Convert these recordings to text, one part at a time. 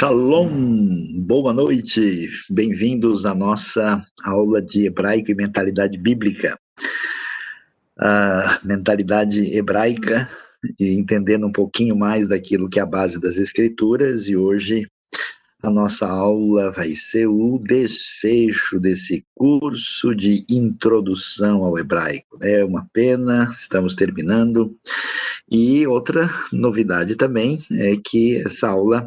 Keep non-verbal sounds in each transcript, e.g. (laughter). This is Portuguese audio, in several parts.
Shalom, boa noite, bem-vindos à nossa aula de hebraico e mentalidade bíblica. A mentalidade hebraica e entendendo um pouquinho mais daquilo que é a base das escrituras, e hoje a nossa aula vai ser o desfecho desse curso de introdução ao hebraico. É uma pena, estamos terminando. E outra novidade também é que essa aula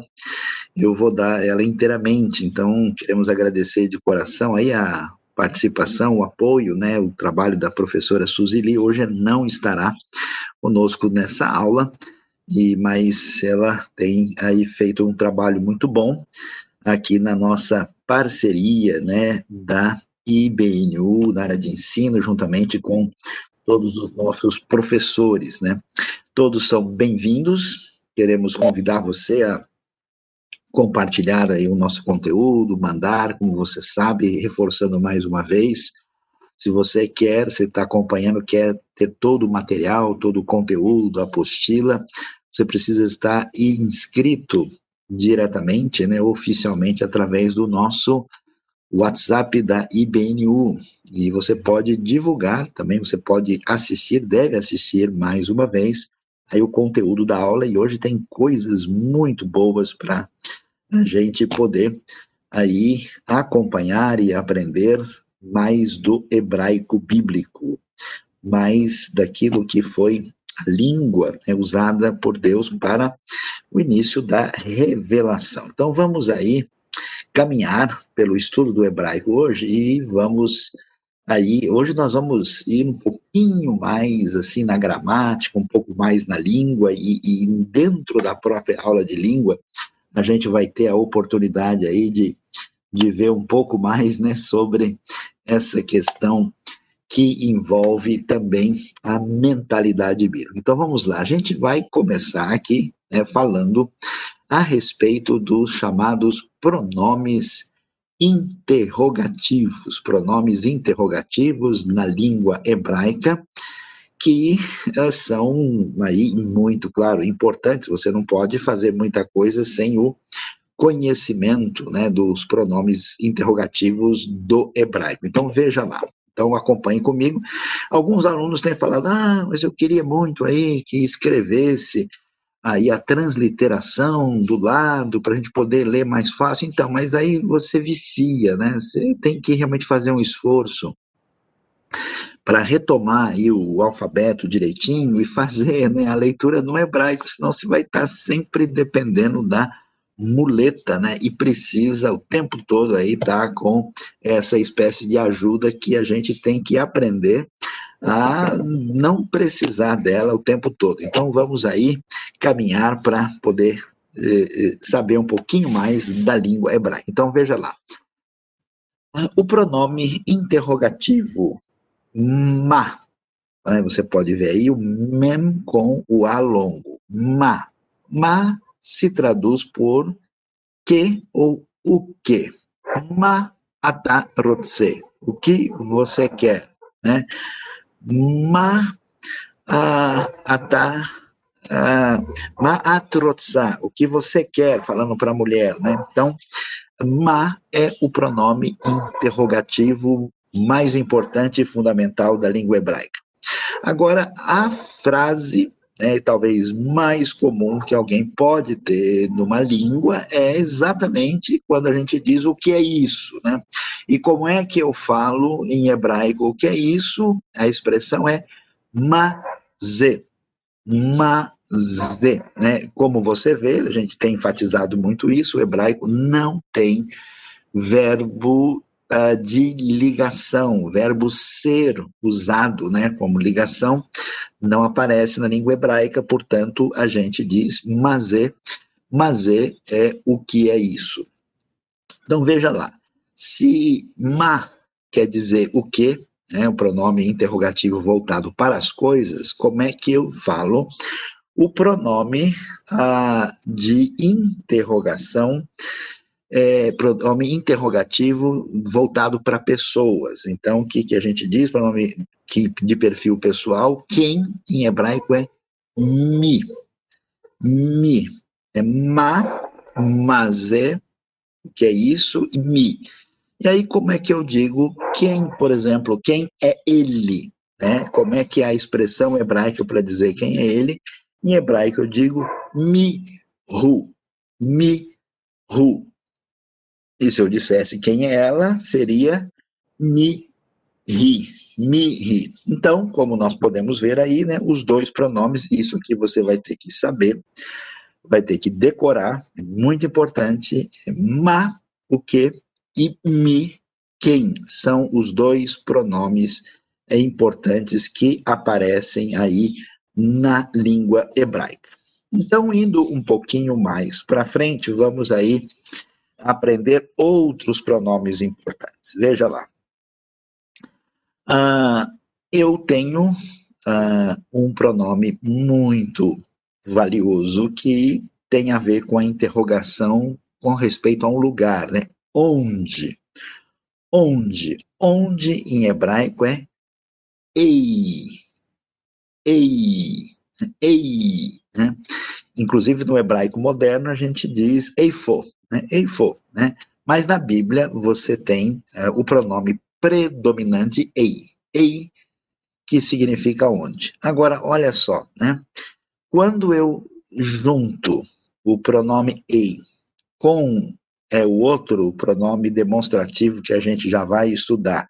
eu vou dar ela inteiramente. Então, queremos agradecer de coração aí a participação, o apoio, né, o trabalho da professora Suzili. Hoje não estará conosco nessa aula, e mas ela tem aí feito um trabalho muito bom aqui na nossa parceria, né, da IBNU, na área de ensino, juntamente com todos os nossos professores, né. Todos são bem-vindos. Queremos convidar você a compartilhar aí o nosso conteúdo, mandar, como você sabe, reforçando mais uma vez. Se você quer, você está acompanhando, quer ter todo o material, todo o conteúdo, a apostila, você precisa estar inscrito diretamente, né, oficialmente, através do nosso WhatsApp da IBNU. E você pode divulgar também, você pode assistir, deve assistir mais uma vez aí o conteúdo da aula. E hoje tem coisas muito boas para a gente poder aí acompanhar e aprender mais do hebraico bíblico, mais daquilo que foi a língua né, usada por Deus para o início da revelação. Então vamos aí caminhar pelo estudo do hebraico hoje e vamos aí hoje nós vamos ir um pouquinho mais assim na gramática, um pouco mais na língua e, e dentro da própria aula de língua a gente vai ter a oportunidade aí de, de ver um pouco mais né, sobre essa questão que envolve também a mentalidade bíblica. Então vamos lá, a gente vai começar aqui né, falando a respeito dos chamados pronomes interrogativos, pronomes interrogativos na língua hebraica, que uh, são aí muito, claro, importantes. Você não pode fazer muita coisa sem o conhecimento né, dos pronomes interrogativos do hebraico. Então veja lá. Então acompanhe comigo. Alguns alunos têm falado: "Ah, mas eu queria muito aí que escrevesse aí a transliteração do lado para a gente poder ler mais fácil". Então, mas aí você vicia, né? Você tem que realmente fazer um esforço para retomar aí o alfabeto direitinho e fazer né, a leitura no hebraico, senão você vai estar tá sempre dependendo da muleta, né? E precisa o tempo todo aí estar tá com essa espécie de ajuda que a gente tem que aprender a não precisar dela o tempo todo. Então vamos aí caminhar para poder eh, eh, saber um pouquinho mais da língua hebraica. Então veja lá. O pronome interrogativo ma. Você pode ver aí o mem com o a longo. Ma. Ma se traduz por que ou o que. Ma ata rotse. O que você quer, né? Ma ata ma atrotsa, o que você quer, falando para a mulher, né? Então, ma é o pronome interrogativo mais importante e fundamental da língua hebraica. Agora, a frase né, talvez mais comum que alguém pode ter numa língua é exatamente quando a gente diz o que é isso, né? E como é que eu falo em hebraico o que é isso? A expressão é mazê. Mazê, né? Como você vê, a gente tem enfatizado muito isso, o hebraico não tem verbo uh, de ligação, verbo ser usado né, como ligação não aparece na língua hebraica, portanto, a gente diz mazé, mazé é o que é isso. Então veja lá, se ma quer dizer o que, né, o pronome interrogativo voltado para as coisas, como é que eu falo o pronome ah, de interrogação é, pronome interrogativo voltado para pessoas. Então, o que, que a gente diz? Pronome que, de perfil pessoal. Quem, em hebraico, é mi. Mi. É ma, mazé, que é isso, e mi. E aí, como é que eu digo quem, por exemplo, quem é ele? Né? Como é que é a expressão hebraica para dizer quem é ele? Em hebraico eu digo mi ru, mi ru. E se eu dissesse quem é ela, seria mi ri, mi ri. Então, como nós podemos ver aí, né, os dois pronomes, isso que você vai ter que saber, vai ter que decorar, é muito importante, é ma, o que, e mi, quem, são os dois pronomes importantes que aparecem aí na língua hebraica. Então, indo um pouquinho mais para frente, vamos aí aprender outros pronomes importantes. Veja lá. Uh, eu tenho uh, um pronome muito valioso que tem a ver com a interrogação com respeito a um lugar, né? Onde? Onde? Onde em hebraico é ei. Ei. Ei. Né? Inclusive no hebraico moderno a gente diz eifo, né? eifo, né? Mas na Bíblia você tem uh, o pronome predominante ei. Ei, que significa onde. Agora, olha só, né? Quando eu junto o pronome ei com é, o outro pronome demonstrativo que a gente já vai estudar,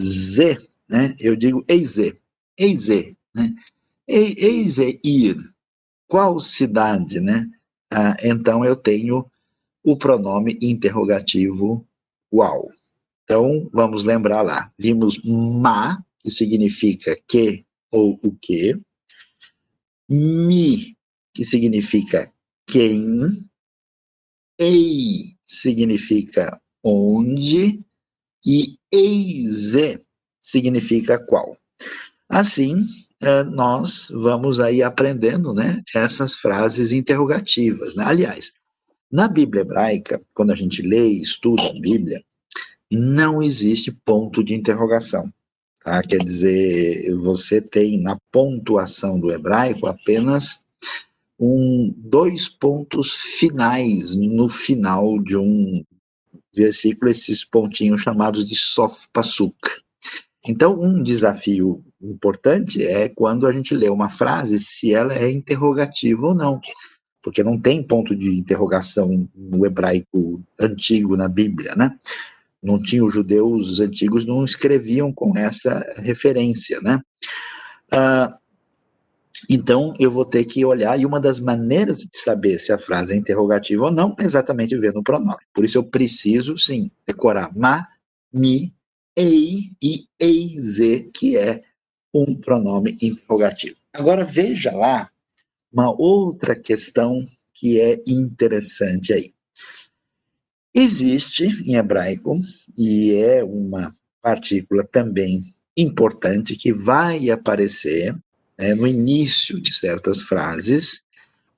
z, né? Eu digo eize, eize, né? Eize ir. Qual cidade, né? Ah, então eu tenho o pronome interrogativo qual. Então, vamos lembrar lá. Vimos ma, que significa que ou o que. Mi, que significa quem. Ei, significa onde. E eize significa qual. Assim, eh, nós vamos aí aprendendo né, essas frases interrogativas. Né? Aliás, na Bíblia hebraica, quando a gente lê e estuda a Bíblia, não existe ponto de interrogação. Tá? Quer dizer, você tem na pontuação do hebraico apenas um, dois pontos finais no final de um versículo, esses pontinhos chamados de sof pasuk. Então, um desafio importante é quando a gente lê uma frase, se ela é interrogativa ou não, porque não tem ponto de interrogação no hebraico antigo na Bíblia, né? Não tinha os judeus antigos não escreviam com essa referência, né? Ah, então eu vou ter que olhar e uma das maneiras de saber se a frase é interrogativa ou não é exatamente ver no pronome. Por isso eu preciso sim decorar ma, mi, ei e eize, que é um pronome interrogativo. Agora veja lá uma outra questão que é interessante aí. Existe em hebraico, e é uma partícula também importante que vai aparecer né, no início de certas frases,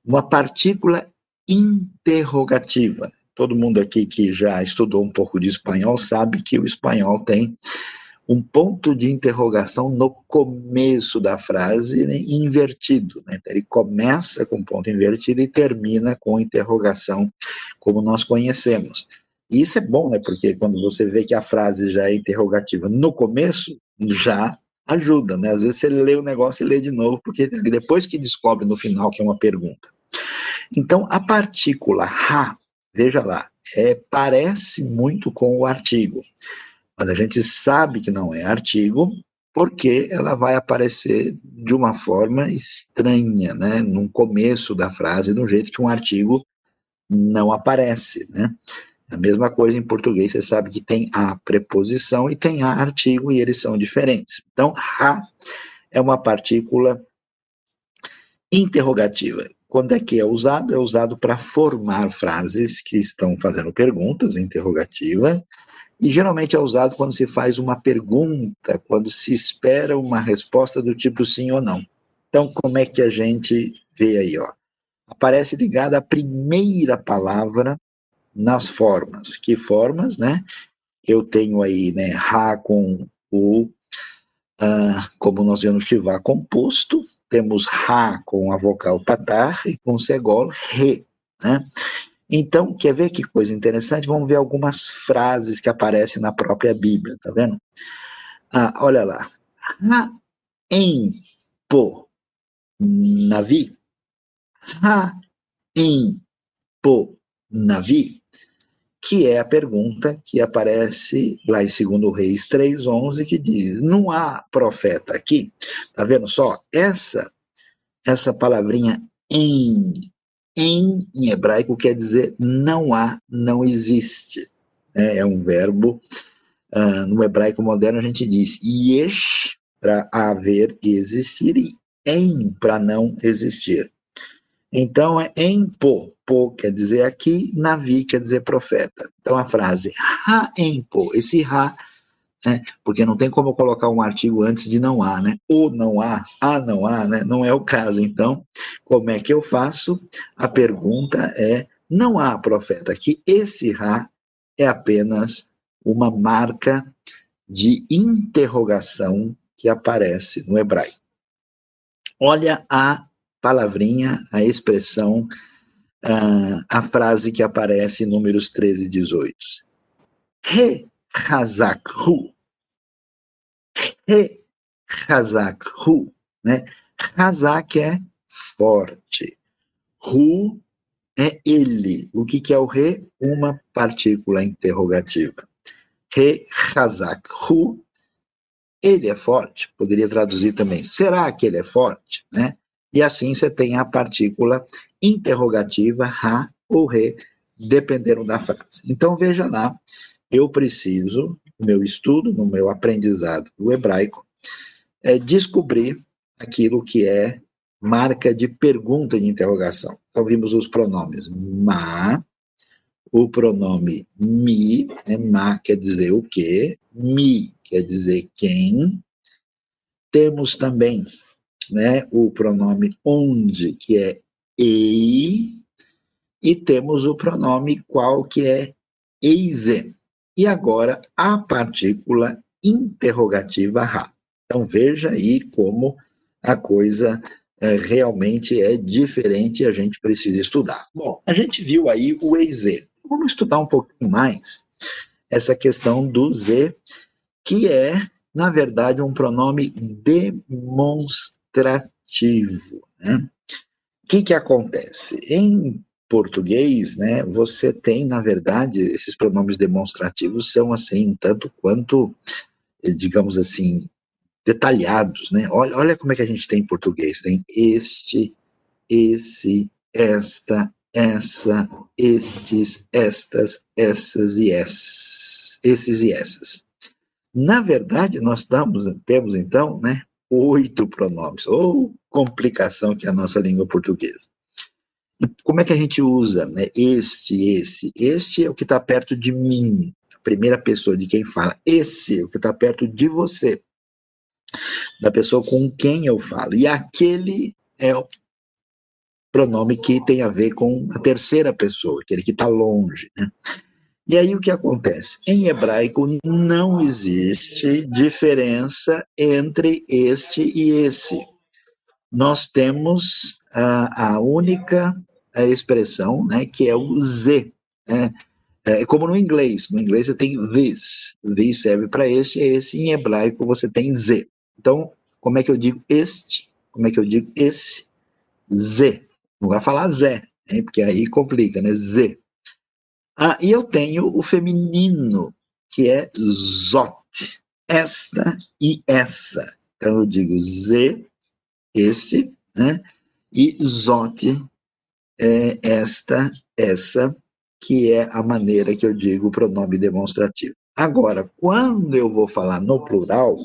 uma partícula interrogativa. Todo mundo aqui que já estudou um pouco de espanhol sabe que o espanhol tem um ponto de interrogação no começo da frase né, invertido. Né? Então, ele começa com ponto invertido e termina com interrogação, como nós conhecemos. E isso é bom, né? Porque quando você vê que a frase já é interrogativa no começo, já ajuda, né? Às vezes você lê o negócio e lê de novo, porque depois que descobre no final que é uma pergunta. Então, a partícula ha, veja lá, é, parece muito com o artigo. Mas a gente sabe que não é artigo, porque ela vai aparecer de uma forma estranha, né, no começo da frase, de um jeito que um artigo não aparece, né. A mesma coisa em português, você sabe que tem a preposição e tem a artigo, e eles são diferentes. Então, ha é uma partícula interrogativa. Quando é que é usado? É usado para formar frases que estão fazendo perguntas, interrogativa, e geralmente é usado quando se faz uma pergunta, quando se espera uma resposta do tipo sim ou não. Então, como é que a gente vê aí, ó? Aparece ligada à primeira palavra nas formas. Que formas, né? Eu tenho aí, né, Ra com o, uh, como nós vemos, Shivá composto, temos Ra com a vocal patar e com Segol, Re, né? Então, quer ver que coisa interessante? Vamos ver algumas frases que aparecem na própria Bíblia, tá vendo? Ah, olha lá. Ha em po navi. Ha em po navi. Que é a pergunta que aparece lá em 2 Reis 3,11, que diz: Não há profeta aqui. Tá vendo só? Essa, essa palavrinha em em, em hebraico quer dizer não há, não existe. É, é um verbo, uh, no hebraico moderno a gente diz yesh para haver existir e em para não existir. Então é em po, po quer dizer aqui, navi quer dizer profeta. Então a frase ha em po, esse ha né? Porque não tem como colocar um artigo antes de não há, né? Ou não há, há não há, né? Não é o caso. Então, como é que eu faço? A pergunta é: não há profeta aqui. Esse Ra é apenas uma marca de interrogação que aparece no hebraico. Olha a palavrinha, a expressão, uh, a frase que aparece em Números 13 e 18. Re Hazakhu Re Hazak, Hu, né? Hazak é forte. Hu é ele. O que, que é o re? Uma partícula interrogativa. Re Hazak, Hu, ele é forte. Poderia traduzir também, será que ele é forte? Né? E assim você tem a partícula interrogativa, ha ou re, dependendo da frase. Então veja lá, eu preciso meu estudo, no meu aprendizado do hebraico, é descobrir aquilo que é marca de pergunta de interrogação. Então, vimos os pronomes ma, o pronome mi, né, ma quer dizer o quê, mi quer dizer quem. Temos também né, o pronome onde, que é ei, e temos o pronome qual, que é eise. E agora a partícula interrogativa ra. Então veja aí como a coisa é, realmente é diferente e a gente precisa estudar. Bom, a gente viu aí o EZ. Vamos estudar um pouquinho mais essa questão do Z, que é, na verdade, um pronome demonstrativo. Né? O que, que acontece? Em português, né, você tem, na verdade, esses pronomes demonstrativos são, assim, um tanto quanto, eh, digamos assim, detalhados, né? Olha, olha como é que a gente tem em português, tem este, esse, esta, essa, estes, estas, essas e essas, esses e essas. Na verdade, nós damos, temos então, né, oito pronomes, ou complicação que é a nossa língua portuguesa. E como é que a gente usa né? este, esse? Este é o que está perto de mim, a primeira pessoa de quem fala. Esse é o que está perto de você, da pessoa com quem eu falo. E aquele é o pronome que tem a ver com a terceira pessoa, aquele que está longe. Né? E aí o que acontece? Em hebraico não existe diferença entre este e esse. Nós temos a, a única expressão, né, que é o Z. Né? É como no inglês. No inglês você tem this. This serve para este, esse. Em hebraico você tem Z. Então, como é que eu digo este? Como é que eu digo esse? Z. Não vai falar Zé, né? porque aí complica, né? Z. Ah, e eu tenho o feminino, que é zot. Esta e essa. Então eu digo Z, este, né? E zote é esta, essa, que é a maneira que eu digo o pronome demonstrativo. Agora, quando eu vou falar no plural,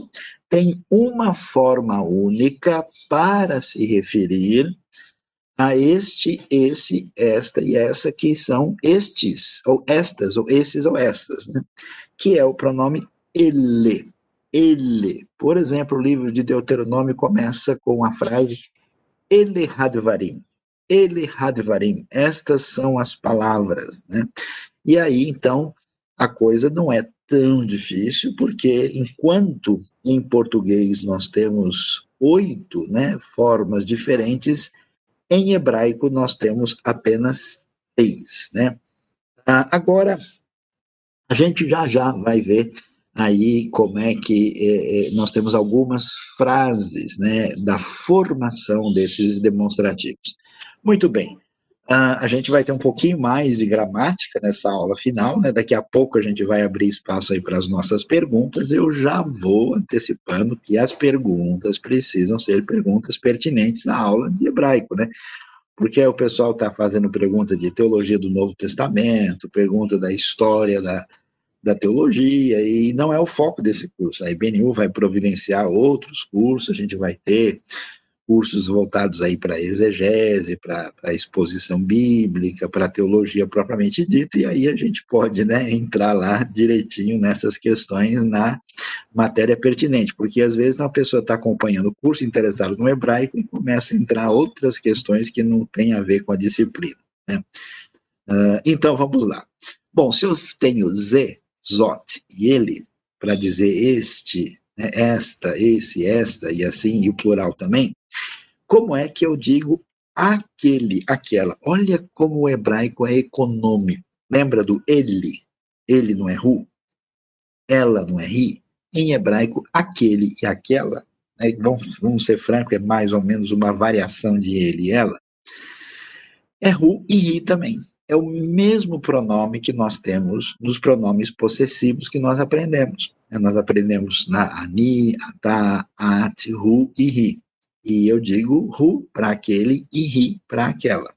tem uma forma única para se referir a este, esse, esta e essa, que são estes, ou estas, ou esses, ou estas, né? que é o pronome ele. Ele. Por exemplo, o livro de Deuteronômio começa com a frase ele hadvarim. Ele hadvarim. Estas são as palavras, né? E aí, então, a coisa não é tão difícil, porque enquanto em português nós temos oito né, formas diferentes, em hebraico nós temos apenas 6, né? Ah, agora, a gente já já vai ver aí como é que eh, eh, nós temos algumas frases né, da formação desses demonstrativos. Muito bem, uh, a gente vai ter um pouquinho mais de gramática nessa aula final, né? daqui a pouco a gente vai abrir espaço aí para as nossas perguntas, eu já vou antecipando que as perguntas precisam ser perguntas pertinentes à aula de hebraico, né? Porque o pessoal está fazendo pergunta de teologia do Novo Testamento, pergunta da história da, da teologia, e não é o foco desse curso. A IBNU vai providenciar outros cursos, a gente vai ter cursos voltados aí para exegese, para exposição bíblica, para teologia propriamente dita, e aí a gente pode né, entrar lá direitinho nessas questões na matéria pertinente, porque às vezes uma pessoa está acompanhando o curso, interessado no hebraico, e começa a entrar outras questões que não têm a ver com a disciplina. Né? Uh, então vamos lá. Bom, se eu tenho Z, Zot e ele, para dizer este, né, esta, esse, esta e assim, e o plural também, como é que eu digo aquele, aquela? Olha como o hebraico é econômico. Lembra do ele? Ele não é ru, ela não é ri. Em hebraico, aquele e aquela, né, vamos, vamos ser francos, é mais ou menos uma variação de ele e ela, é ru e ri também é o mesmo pronome que nós temos nos pronomes possessivos que nós aprendemos. É, nós aprendemos na ani, ata, at, ru e ri. E eu digo ru para aquele e ri para aquela.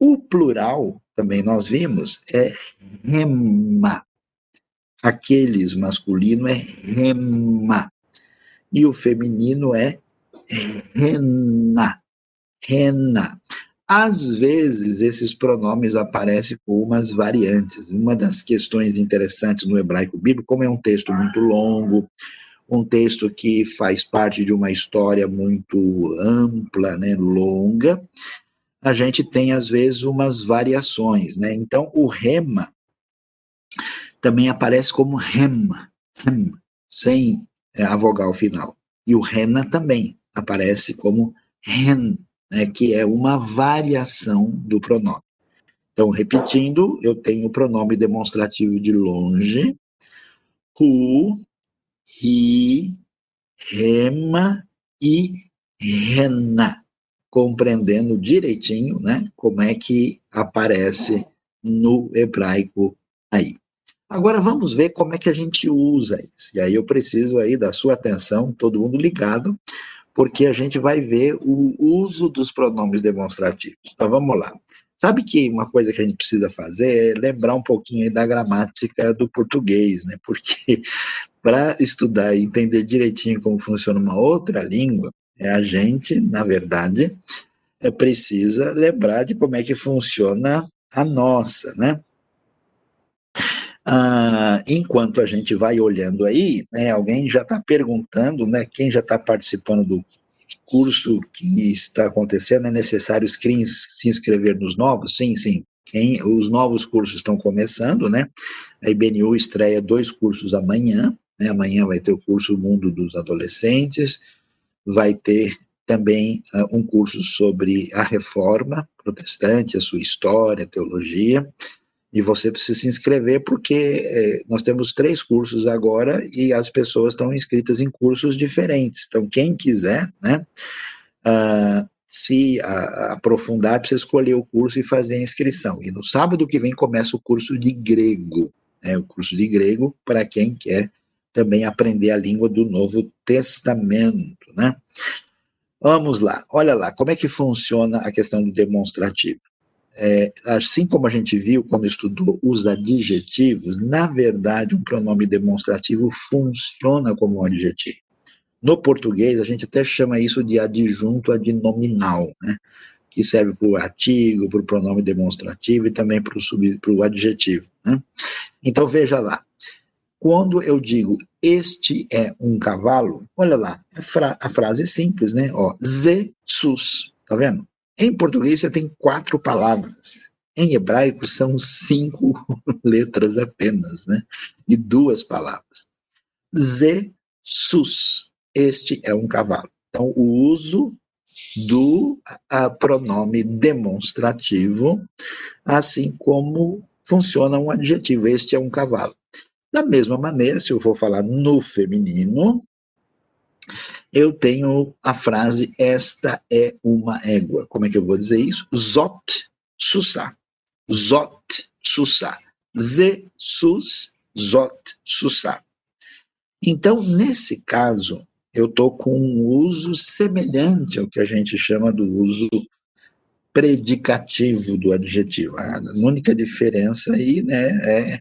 O plural, também nós vimos, é rema. Aqueles masculino é rema. E o feminino é rena. Rena. Às vezes, esses pronomes aparecem com umas variantes. Uma das questões interessantes no hebraico bíblico, como é um texto muito longo, um texto que faz parte de uma história muito ampla, né, longa, a gente tem às vezes umas variações, né? Então o rema também aparece como rema, rem, sem a vogal final. E o rena também aparece como ren, né, que é uma variação do pronome. Então, repetindo, eu tenho o pronome demonstrativo de longe, who, he, rema e rena, compreendendo direitinho, né, como é que aparece no hebraico aí. Agora vamos ver como é que a gente usa isso. E aí eu preciso aí da sua atenção, todo mundo ligado, porque a gente vai ver o uso dos pronomes demonstrativos. Então vamos lá. Sabe que uma coisa que a gente precisa fazer é lembrar um pouquinho da gramática do português, né? Porque (laughs) para estudar e entender direitinho como funciona uma outra língua, é a gente, na verdade, é precisa lembrar de como é que funciona a nossa, né? Ah, enquanto a gente vai olhando aí, né, alguém já está perguntando, né, quem já está participando do curso que está acontecendo, é necessário se inscrever nos novos? Sim, sim. Quem, os novos cursos estão começando, né? A IBNU estreia dois cursos amanhã, né? Amanhã vai ter o curso Mundo dos Adolescentes, vai ter também uh, um curso sobre a reforma protestante, a sua história, a teologia, e você precisa se inscrever porque é, nós temos três cursos agora e as pessoas estão inscritas em cursos diferentes. Então, quem quiser, né, uh, se aprofundar, precisa escolher o curso e fazer a inscrição. E no sábado que vem começa o curso de grego, né, o curso de grego para quem quer também aprender a língua do Novo Testamento, né? Vamos lá, olha lá, como é que funciona a questão do demonstrativo é, assim como a gente viu quando estudou os adjetivos, na verdade, um pronome demonstrativo funciona como um adjetivo. No português, a gente até chama isso de adjunto adnominal, né? que serve para o artigo, para o pronome demonstrativo e também para o adjetivo. Né? Então, veja lá. Quando eu digo este é um cavalo, olha lá, a, fra a frase é simples, né? Ó, Jesus, tá vendo? Em português você tem quatro palavras. Em hebraico são cinco (laughs) letras apenas, né? E duas palavras. Ze, sus. Este é um cavalo. Então, o uso do pronome demonstrativo, assim como funciona um adjetivo. Este é um cavalo. Da mesma maneira, se eu for falar no feminino, eu tenho a frase esta é uma égua. Como é que eu vou dizer isso? Zot susá. Zot susá. Ze sus zot susá. Então, nesse caso, eu estou com um uso semelhante ao que a gente chama do uso predicativo do adjetivo. A única diferença aí né, é,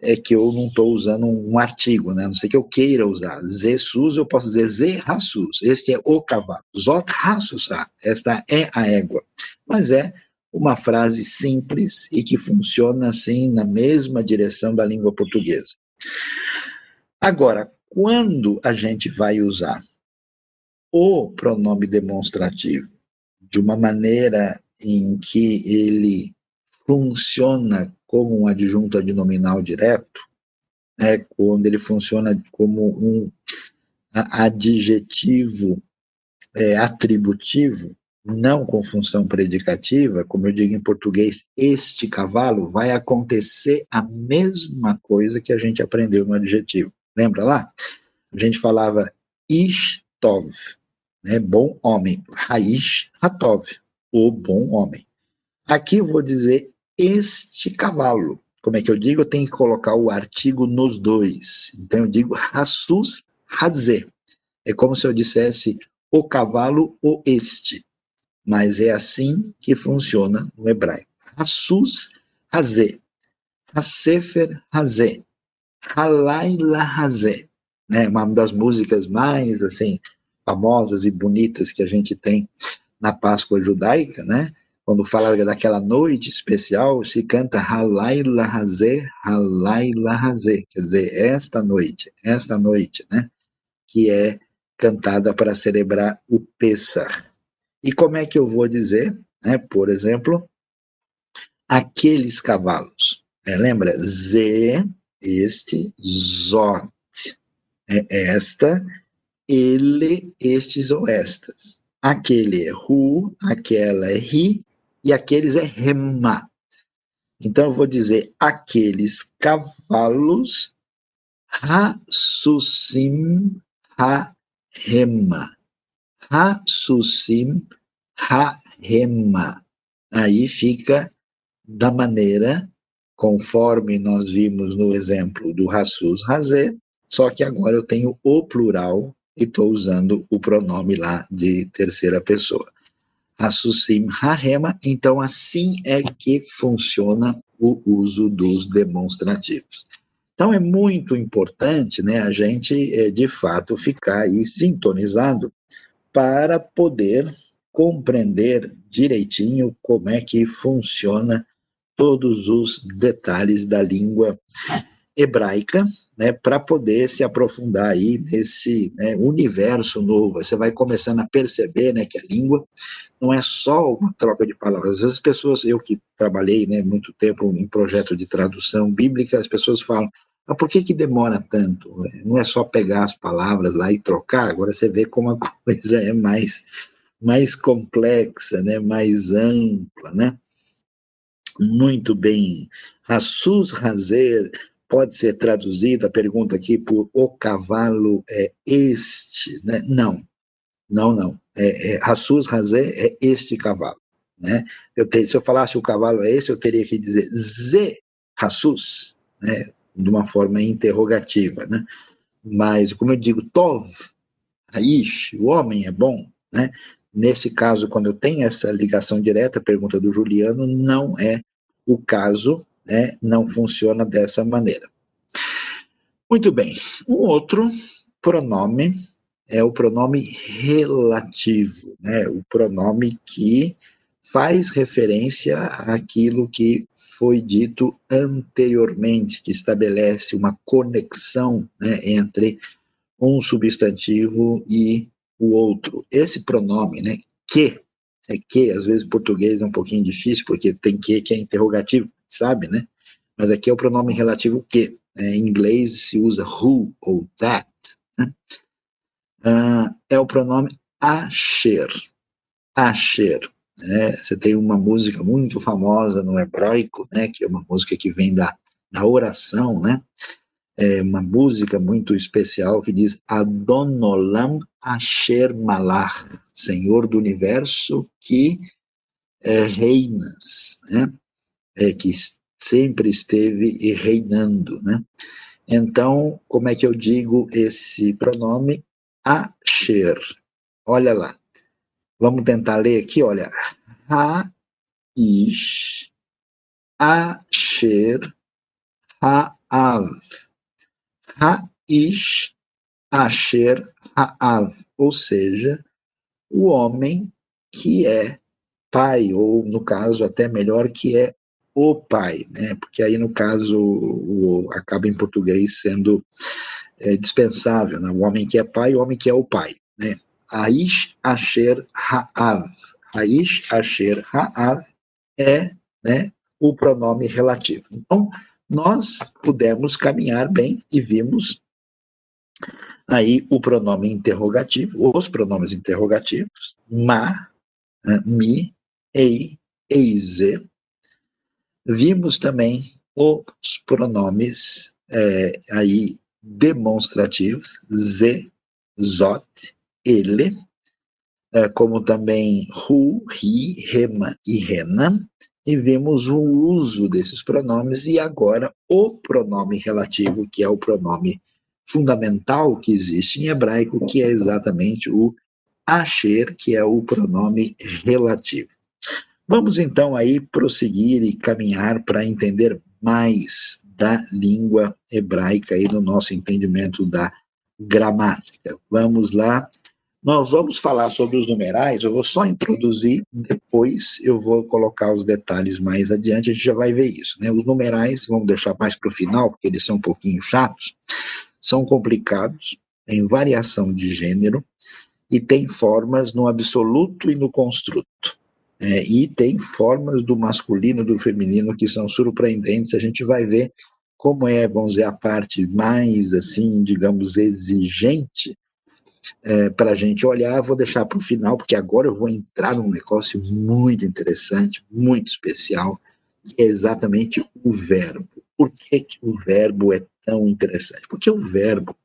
é que eu não estou usando um artigo, né? não sei que eu queira usar. Jesus, eu posso dizer Ze Rassus, este é o cavalo. Zot Rassusa, esta é a égua. Mas é uma frase simples e que funciona assim na mesma direção da língua portuguesa. Agora, quando a gente vai usar o pronome demonstrativo de uma maneira em que ele funciona como um adjunto adnominal direto, né, quando ele funciona como um adjetivo é, atributivo, não com função predicativa, como eu digo em português, este cavalo, vai acontecer a mesma coisa que a gente aprendeu no adjetivo. Lembra lá? A gente falava Ishtov, né, bom homem. Raiz Hatov, o bom homem. Aqui eu vou dizer este cavalo. Como é que eu digo? Eu tenho que colocar o artigo nos dois. Então eu digo Hassus Razé. É como se eu dissesse o cavalo ou este. Mas é assim que funciona no hebraico. Hassus Razé. Hasefer Razé. Halaila Razé. Né? Uma das músicas mais assim famosas e bonitas que a gente tem na Páscoa judaica, né? Quando fala daquela noite especial, se canta Halai Lahazé, Halai Lahazé, quer dizer, esta noite, esta noite, né? Que é cantada para celebrar o Pessah. E como é que eu vou dizer, né? Por exemplo, aqueles cavalos. É, lembra? Z, este, Zot. É esta, ele, estes ou estas. Aquele é Ru, aquela é Ri, e aqueles é rema. Então eu vou dizer aqueles cavalos Hasusim Ha-rema. Hasusim Ha-rema. Aí fica da maneira conforme nós vimos no exemplo do Hassus Razé, só que agora eu tenho o plural e estou usando o pronome lá de terceira pessoa. Assusim Harema, então assim é que funciona o uso dos demonstrativos. Então é muito importante né, a gente, é, de fato, ficar aí sintonizado para poder compreender direitinho como é que funciona todos os detalhes da língua hebraica, né, para poder se aprofundar aí nesse né, universo novo. Você vai começando a perceber, né, que a língua não é só uma troca de palavras. As pessoas, eu que trabalhei, né, muito tempo em projeto de tradução bíblica, as pessoas falam, mas por que que demora tanto? Não é só pegar as palavras lá e trocar, agora você vê como a (laughs) coisa é mais, mais complexa, né, mais ampla, né? Muito bem. Rassus Razer, pode ser traduzida a pergunta aqui por o cavalo é este, né? Não, não, não. É, é, Rassus Razé é este cavalo, né? Eu se eu falasse o cavalo é esse, eu teria que dizer Ze Rassus, né? De uma forma interrogativa, né? Mas, como eu digo, Tov, Aish, o homem é bom, né? Nesse caso, quando eu tenho essa ligação direta, pergunta do Juliano, não é o caso né, não funciona dessa maneira. Muito bem, um outro pronome é o pronome relativo, né, o pronome que faz referência àquilo que foi dito anteriormente, que estabelece uma conexão né, entre um substantivo e o outro. Esse pronome, né, que, é que, às vezes em português é um pouquinho difícil, porque tem que que é interrogativo, sabe, né? Mas aqui é o pronome relativo que. É, em inglês se usa who ou that. Né? Uh, é o pronome asher. Asher. Né? Você tem uma música muito famosa no hebraico, né? que é uma música que vem da, da oração, né? É uma música muito especial que diz Adonolam Asher Malach, Senhor do Universo que é, reinas, né? É, que sempre esteve reinando, né? Então, como é que eu digo esse pronome? Asher. Olha lá. Vamos tentar ler aqui, olha. Ha-ish, asher, ha-av. Ha-ish, asher, ha-av. Ou seja, o homem que é pai, ou no caso até melhor, que é o pai, né? Porque aí no caso o, acaba em português sendo é, dispensável, né? O homem que é pai, o homem que é o pai, né? Aish Asher Ha'av. Aish Asher Ha'av é, né, o pronome relativo. Então, nós pudemos caminhar bem e vimos aí o pronome interrogativo, os pronomes interrogativos, ma, né, mi, ei, eize. Vimos também os pronomes é, aí demonstrativos, ze, zot, ele, é, como também ru, ri, rema e rena, e vimos o uso desses pronomes e agora o pronome relativo, que é o pronome fundamental que existe em hebraico, que é exatamente o asher, que é o pronome relativo. Vamos então aí prosseguir e caminhar para entender mais da língua hebraica e no nosso entendimento da gramática. Vamos lá. Nós vamos falar sobre os numerais, eu vou só introduzir, depois eu vou colocar os detalhes mais adiante, a gente já vai ver isso. Né? Os numerais, vamos deixar mais para o final, porque eles são um pouquinho chatos, são complicados, têm variação de gênero e têm formas no absoluto e no construto. É, e tem formas do masculino e do feminino que são surpreendentes. A gente vai ver como é, vamos dizer, a parte mais, assim, digamos, exigente é, para a gente olhar. Vou deixar para o final, porque agora eu vou entrar num negócio muito interessante, muito especial, que é exatamente o verbo. Por que, que o verbo é tão interessante? Porque o verbo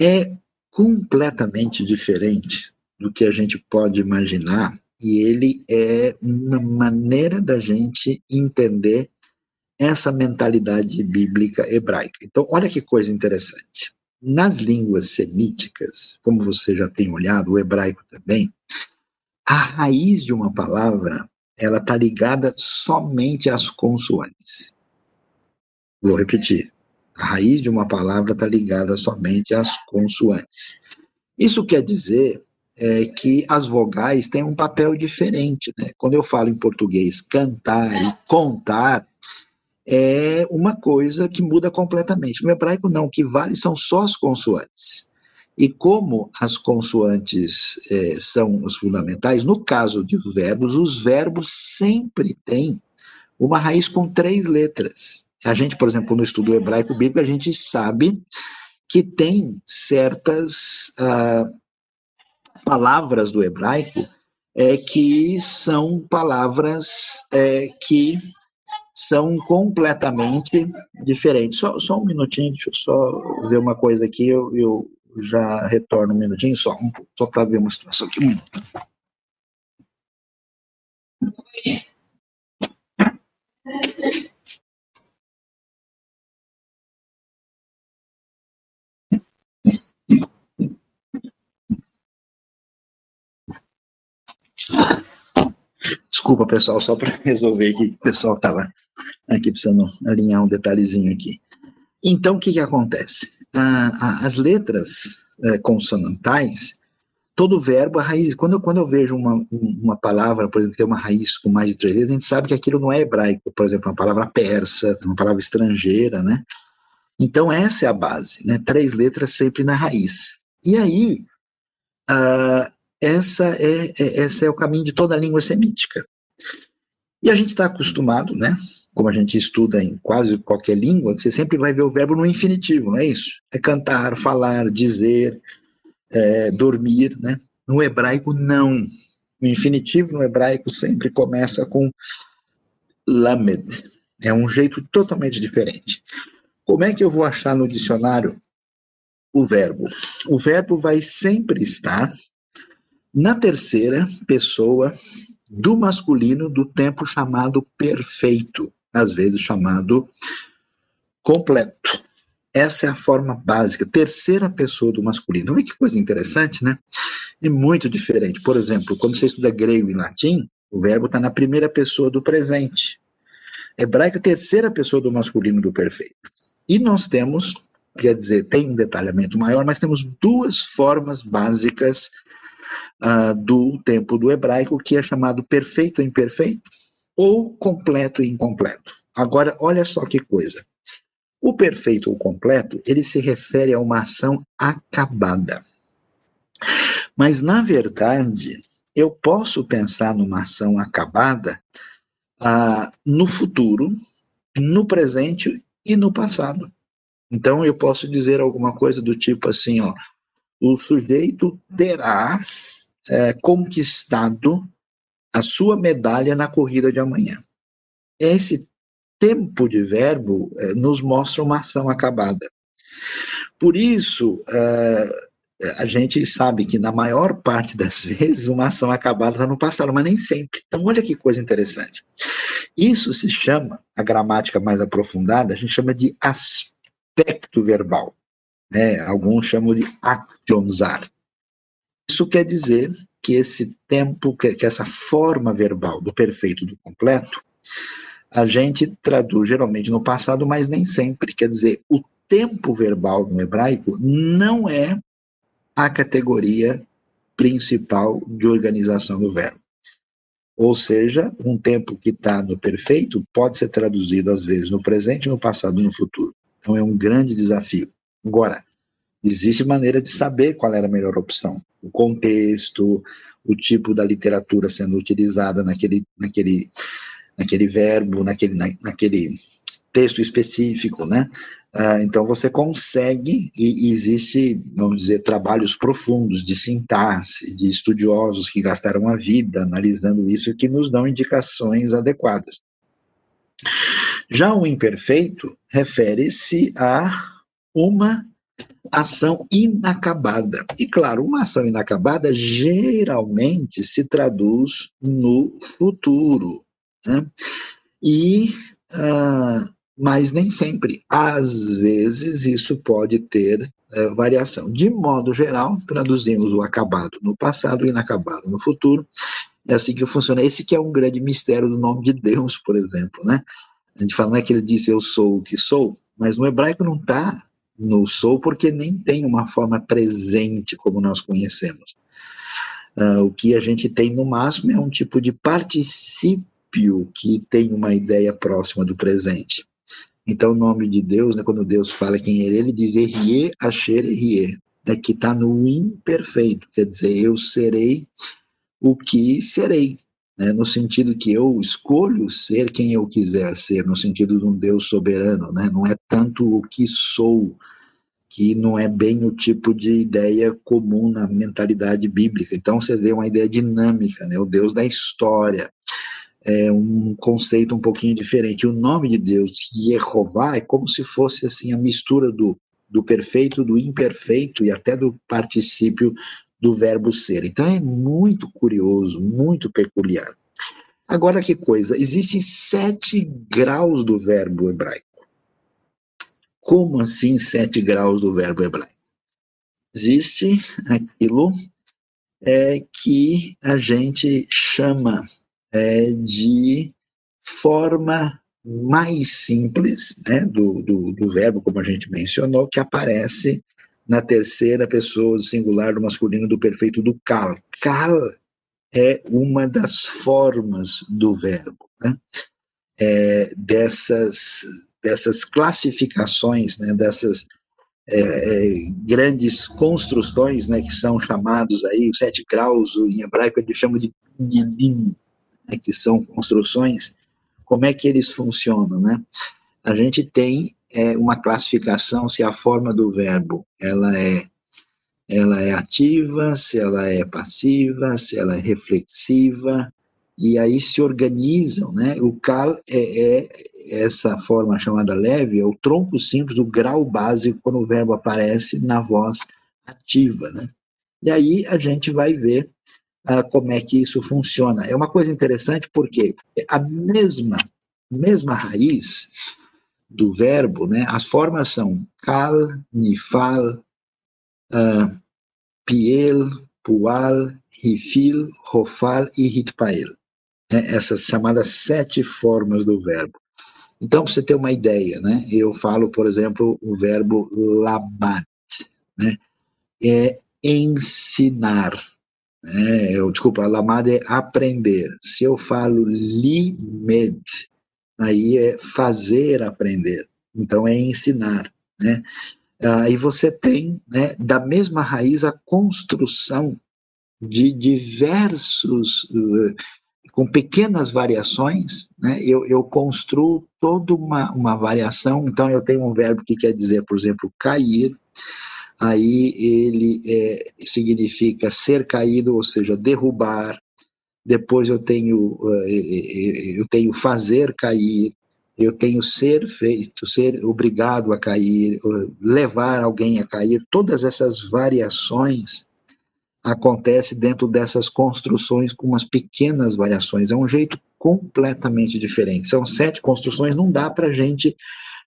é completamente diferente do que a gente pode imaginar, e ele é uma maneira da gente entender essa mentalidade bíblica hebraica. Então, olha que coisa interessante. Nas línguas semíticas, como você já tem olhado, o hebraico também, a raiz de uma palavra ela está ligada somente às consoantes. Vou repetir. A raiz de uma palavra está ligada somente às consoantes. Isso quer dizer é, que as vogais têm um papel diferente. Né? Quando eu falo em português cantar e contar, é uma coisa que muda completamente. No hebraico, não, o que vale são só as consoantes. E como as consoantes é, são os fundamentais, no caso de verbos, os verbos sempre têm uma raiz com três letras. A gente, por exemplo, no estudo hebraico bíblico, a gente sabe que tem certas uh, palavras do hebraico é, que são palavras é, que são completamente diferentes. Só, só um minutinho, deixa eu só ver uma coisa aqui, eu, eu já retorno um minutinho, só, um, só para ver uma situação aqui. Um Desculpa, pessoal, só para (laughs) resolver aqui, o pessoal estava aqui precisando alinhar um detalhezinho aqui. Então, o que, que acontece? Ah, as letras eh, consonantais, todo verbo, a raiz, quando eu, quando eu vejo uma, uma palavra, por exemplo, que tem uma raiz com mais de três letras, a gente sabe que aquilo não é hebraico, por exemplo, uma palavra persa, uma palavra estrangeira, né? Então, essa é a base, né? Três letras sempre na raiz. E aí, ah, essa é, é, esse é o caminho de toda a língua semítica. E a gente está acostumado, né? Como a gente estuda em quase qualquer língua, você sempre vai ver o verbo no infinitivo, não é isso? É cantar, falar, dizer, é, dormir, né? No hebraico, não. O infinitivo no hebraico sempre começa com lamed. É um jeito totalmente diferente. Como é que eu vou achar no dicionário o verbo? O verbo vai sempre estar na terceira pessoa do masculino do tempo chamado perfeito, às vezes chamado completo. Essa é a forma básica, terceira pessoa do masculino. Olha que coisa interessante, né? É muito diferente. Por exemplo, quando você estuda grego e latim, o verbo está na primeira pessoa do presente. Hebraico, terceira pessoa do masculino do perfeito. E nós temos, quer dizer, tem um detalhamento maior, mas temos duas formas básicas uh, do tempo do hebraico, que é chamado perfeito imperfeito, ou completo e incompleto. Agora, olha só que coisa. O perfeito ou completo, ele se refere a uma ação acabada. Mas, na verdade, eu posso pensar numa ação acabada ah, no futuro, no presente e no passado. Então, eu posso dizer alguma coisa do tipo assim, ó, o sujeito terá é, conquistado a sua medalha na corrida de amanhã. Esse tempo de verbo eh, nos mostra uma ação acabada. Por isso, eh, a gente sabe que na maior parte das (laughs) vezes uma ação acabada está no passado, mas nem sempre. Então, olha que coisa interessante. Isso se chama, a gramática mais aprofundada, a gente chama de aspecto verbal. Né? Alguns chamam de actionzar. Isso quer dizer que esse tempo, que, que essa forma verbal do perfeito do completo, a gente traduz geralmente no passado, mas nem sempre. Quer dizer, o tempo verbal no hebraico não é a categoria principal de organização do verbo. Ou seja, um tempo que está no perfeito pode ser traduzido às vezes no presente, no passado e no futuro. Então é um grande desafio. Agora, existe maneira de saber qual era a melhor opção. O contexto, o tipo da literatura sendo utilizada naquele, naquele naquele verbo, naquele, na, naquele texto específico, né? Uh, então você consegue, e, existe, vamos dizer, trabalhos profundos de sintaxe, de estudiosos que gastaram a vida analisando isso, que nos dão indicações adequadas. Já o imperfeito refere-se a uma ação inacabada. E claro, uma ação inacabada geralmente se traduz no futuro. Né? E, uh, mas nem sempre. Às vezes isso pode ter uh, variação. De modo geral, traduzimos o acabado no passado e inacabado no futuro. É assim que funciona. Esse que é um grande mistério do nome de Deus, por exemplo, né? A gente fala, não é que ele disse eu sou o que sou, mas no hebraico não está no sou porque nem tem uma forma presente como nós conhecemos. Uh, o que a gente tem no máximo é um tipo de participio que tem uma ideia próxima do presente. Então, o nome de Deus, né, quando Deus fala quem é ele, ele diz Erie, Asher, Erie, né, que está no imperfeito, quer dizer, eu serei o que serei, né, no sentido que eu escolho ser quem eu quiser ser, no sentido de um Deus soberano, né, não é tanto o que sou, que não é bem o tipo de ideia comum na mentalidade bíblica. Então você vê uma ideia dinâmica, né, o Deus da história, é um conceito um pouquinho diferente. O nome de Deus, Jeová, é como se fosse assim a mistura do, do perfeito, do imperfeito e até do particípio do verbo ser. Então é muito curioso, muito peculiar. Agora que coisa, existem sete graus do verbo hebraico. Como assim sete graus do verbo hebraico? Existe aquilo é, que a gente chama é, de forma mais simples né, do, do, do, verbo, como a gente mencionou, que aparece na terceira pessoa singular do masculino do perfeito do cal. Cal é uma das formas do verbo, né, é, dessas, dessas classificações, né, dessas é, é, grandes construções, né, que são chamados aí, sete graus, em hebraico eles chamam de nyanim, né, que são construções, como é que eles funcionam, né? A gente tem é, uma classificação se a forma do verbo ela é, ela é ativa, se ela é passiva, se ela é reflexiva, e aí se organizam, né? O cal é, é, essa forma chamada leve, é o tronco simples do grau básico quando o verbo aparece na voz ativa, né? E aí a gente vai ver uh, como é que isso funciona. É uma coisa interessante porque a mesma mesma raiz do verbo, né? As formas são cal, nifal, uh, piel, pual, rifil, rofal e hitpael né, essas chamadas sete formas do verbo. Então, para você ter uma ideia, né, eu falo, por exemplo, o verbo labat, né, é ensinar. Né, eu, desculpa, lamad é aprender. Se eu falo limed, aí é fazer aprender. Então, é ensinar. Né? Aí você tem, né, da mesma raiz, a construção de diversos uh, com pequenas variações, né, eu, eu construo toda uma, uma variação. Então, eu tenho um verbo que quer dizer, por exemplo, cair, aí ele é, significa ser caído, ou seja, derrubar. Depois eu tenho, eh, eu tenho fazer cair, eu tenho ser feito, ser obrigado a cair, levar alguém a cair. Todas essas variações acontece dentro dessas construções com umas pequenas variações. É um jeito completamente diferente. São sete construções, não dá para gente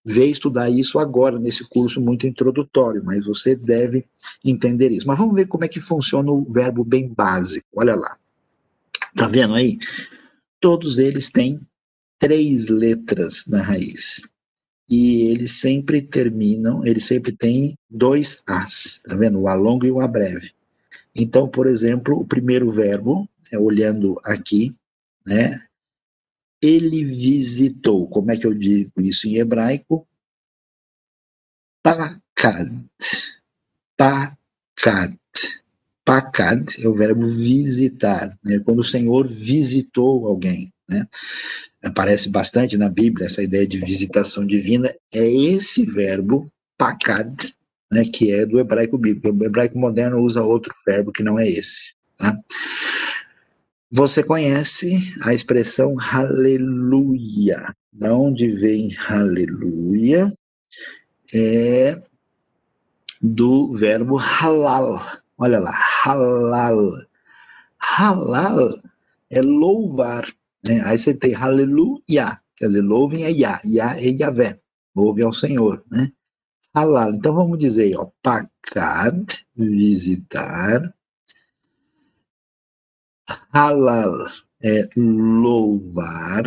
ver estudar isso agora, nesse curso muito introdutório, mas você deve entender isso. Mas vamos ver como é que funciona o verbo bem básico. Olha lá. Tá vendo aí? Todos eles têm três letras na raiz. E eles sempre terminam, eles sempre têm dois As, tá vendo? O A longo e o A breve. Então, por exemplo, o primeiro verbo, é, olhando aqui, né? Ele visitou. Como é que eu digo isso em hebraico? Pakad. Pakad. Pakad é o verbo visitar, né? quando o Senhor visitou alguém. Né? Aparece bastante na Bíblia essa ideia de visitação divina. É esse verbo, pakad, né, que é do hebraico bíblico. O hebraico moderno usa outro verbo que não é esse. Tá? Você conhece a expressão aleluia. Da onde vem aleluia? É do verbo halal. Olha lá, halal. Halal é louvar. Né? Aí você tem aleluia, quer dizer, louvem é Yah, Yah é Yahvé, louve ao Senhor. Né? halal. Então vamos dizer, ó, pakad, visitar. Halal é louvar.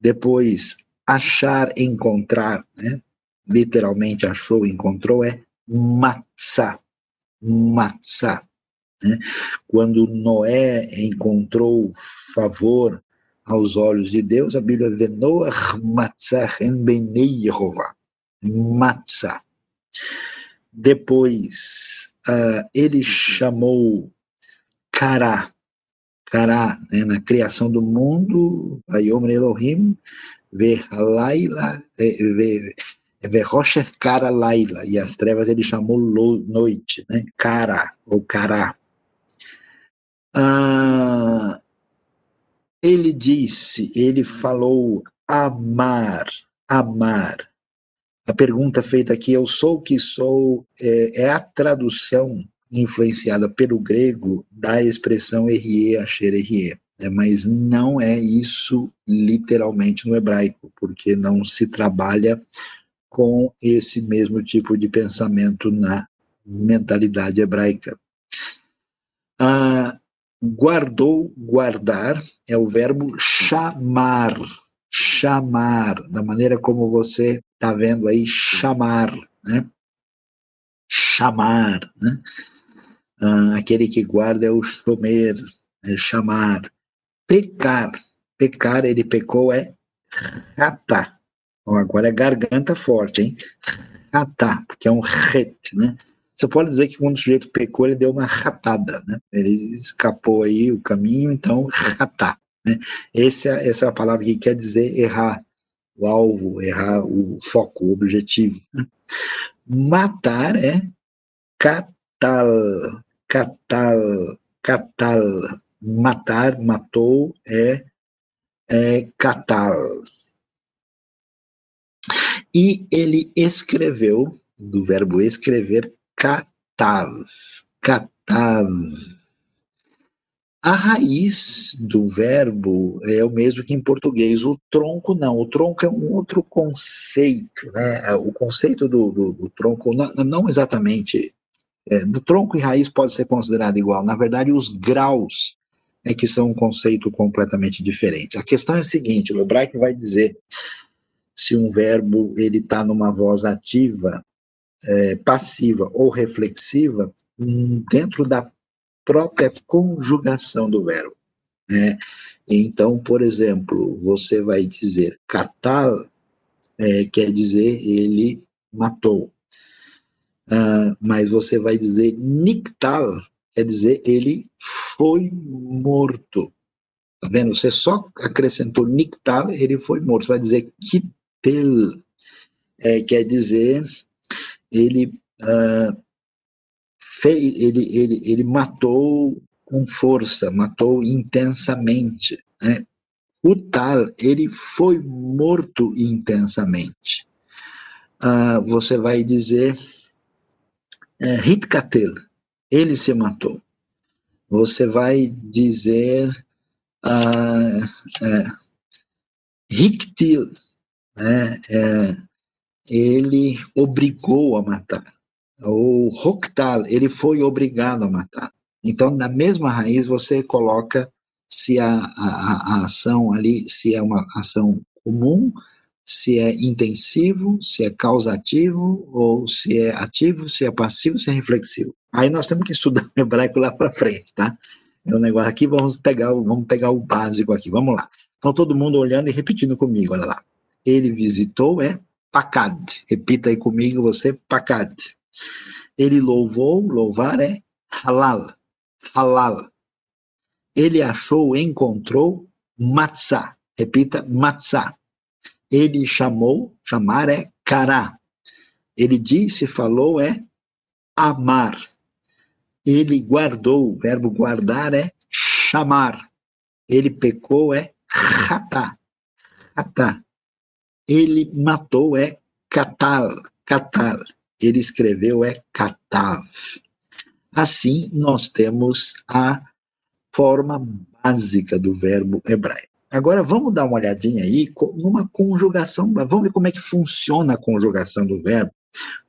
Depois, achar, encontrar, né? Literalmente achou, encontrou, é matzah. Matzah. Né? Quando Noé encontrou favor aos olhos de Deus, a Bíblia vê Noach matzah en benei Yehovah matzah. Depois, uh, ele chamou Kará, Kará, né, na criação do mundo, Vayomer Elohim, Verlaila, Verrocher Kara Laila, e as trevas ele chamou noite, né, Kara, ou Kará. Uh, ele disse, ele falou amar, amar. A pergunta feita aqui, eu sou o que sou, é, é a tradução influenciada pelo grego da expressão erie, asher, erie. É, mas não é isso literalmente no hebraico, porque não se trabalha com esse mesmo tipo de pensamento na mentalidade hebraica. Ah, guardou, guardar, é o verbo chamar, chamar, da maneira como você está vendo aí chamar, né? Chamar, né? Ah, aquele que guarda é o chomer, é chamar. Pecar, pecar, ele pecou é ratar. Agora é garganta forte, hein? Ratar, porque é um ret, né? Você pode dizer que quando o sujeito pecou, ele deu uma ratada, né? Ele escapou aí o caminho, então ratar. Né? Essa, essa é a palavra que quer dizer errar, o alvo, errar o foco, o objetivo. Né? Matar é catal, catal, catal, matar, matou, é, é catal. E ele escreveu, do verbo escrever, catav, catav. A raiz do verbo é o mesmo que em português, o tronco não, o tronco é um outro conceito, né? O conceito do, do, do tronco, não, não exatamente, é, do tronco e raiz pode ser considerado igual, na verdade os graus é que são um conceito completamente diferente. A questão é a seguinte, o hebraico vai dizer se um verbo ele está numa voz ativa, é, passiva ou reflexiva, hum, dentro da própria conjugação do verbo. Né? Então, por exemplo, você vai dizer catal, é, quer dizer ele matou. Uh, mas você vai dizer nictal, quer dizer ele foi morto. Tá vendo? Você só acrescentou nictal, ele foi morto. Você vai dizer que pel, é, quer dizer, ele, uh, ele, ele, ele matou com força, matou intensamente. Né? O tal, ele foi morto intensamente. Uh, você vai dizer uh, Hitkatel, ele se matou. Você vai dizer uh, Hiktil, né, é, ele obrigou a matar. O Hoktal, ele foi obrigado a matar. Então, na mesma raiz, você coloca se a, a, a ação ali, se é uma ação comum, se é intensivo, se é causativo, ou se é ativo, se é passivo, se é reflexivo. Aí nós temos que estudar (laughs) o hebraico lá para frente, tá? É um negócio aqui, vamos pegar, vamos pegar o básico aqui, vamos lá. Então todo mundo olhando e repetindo comigo, olha lá ele visitou é pacad. Repita aí comigo você, pacad. Ele louvou, louvar é halal. Halal. Ele achou, encontrou matzah. Repita, matzah. Ele chamou, chamar é cará. Ele disse, falou é amar. Ele guardou, o verbo guardar é chamar. Ele pecou é ratá. Ratá ele matou é Catal, Catal. Ele escreveu é Catav. Assim, nós temos a forma básica do verbo hebraico. Agora vamos dar uma olhadinha aí numa conjugação, vamos ver como é que funciona a conjugação do verbo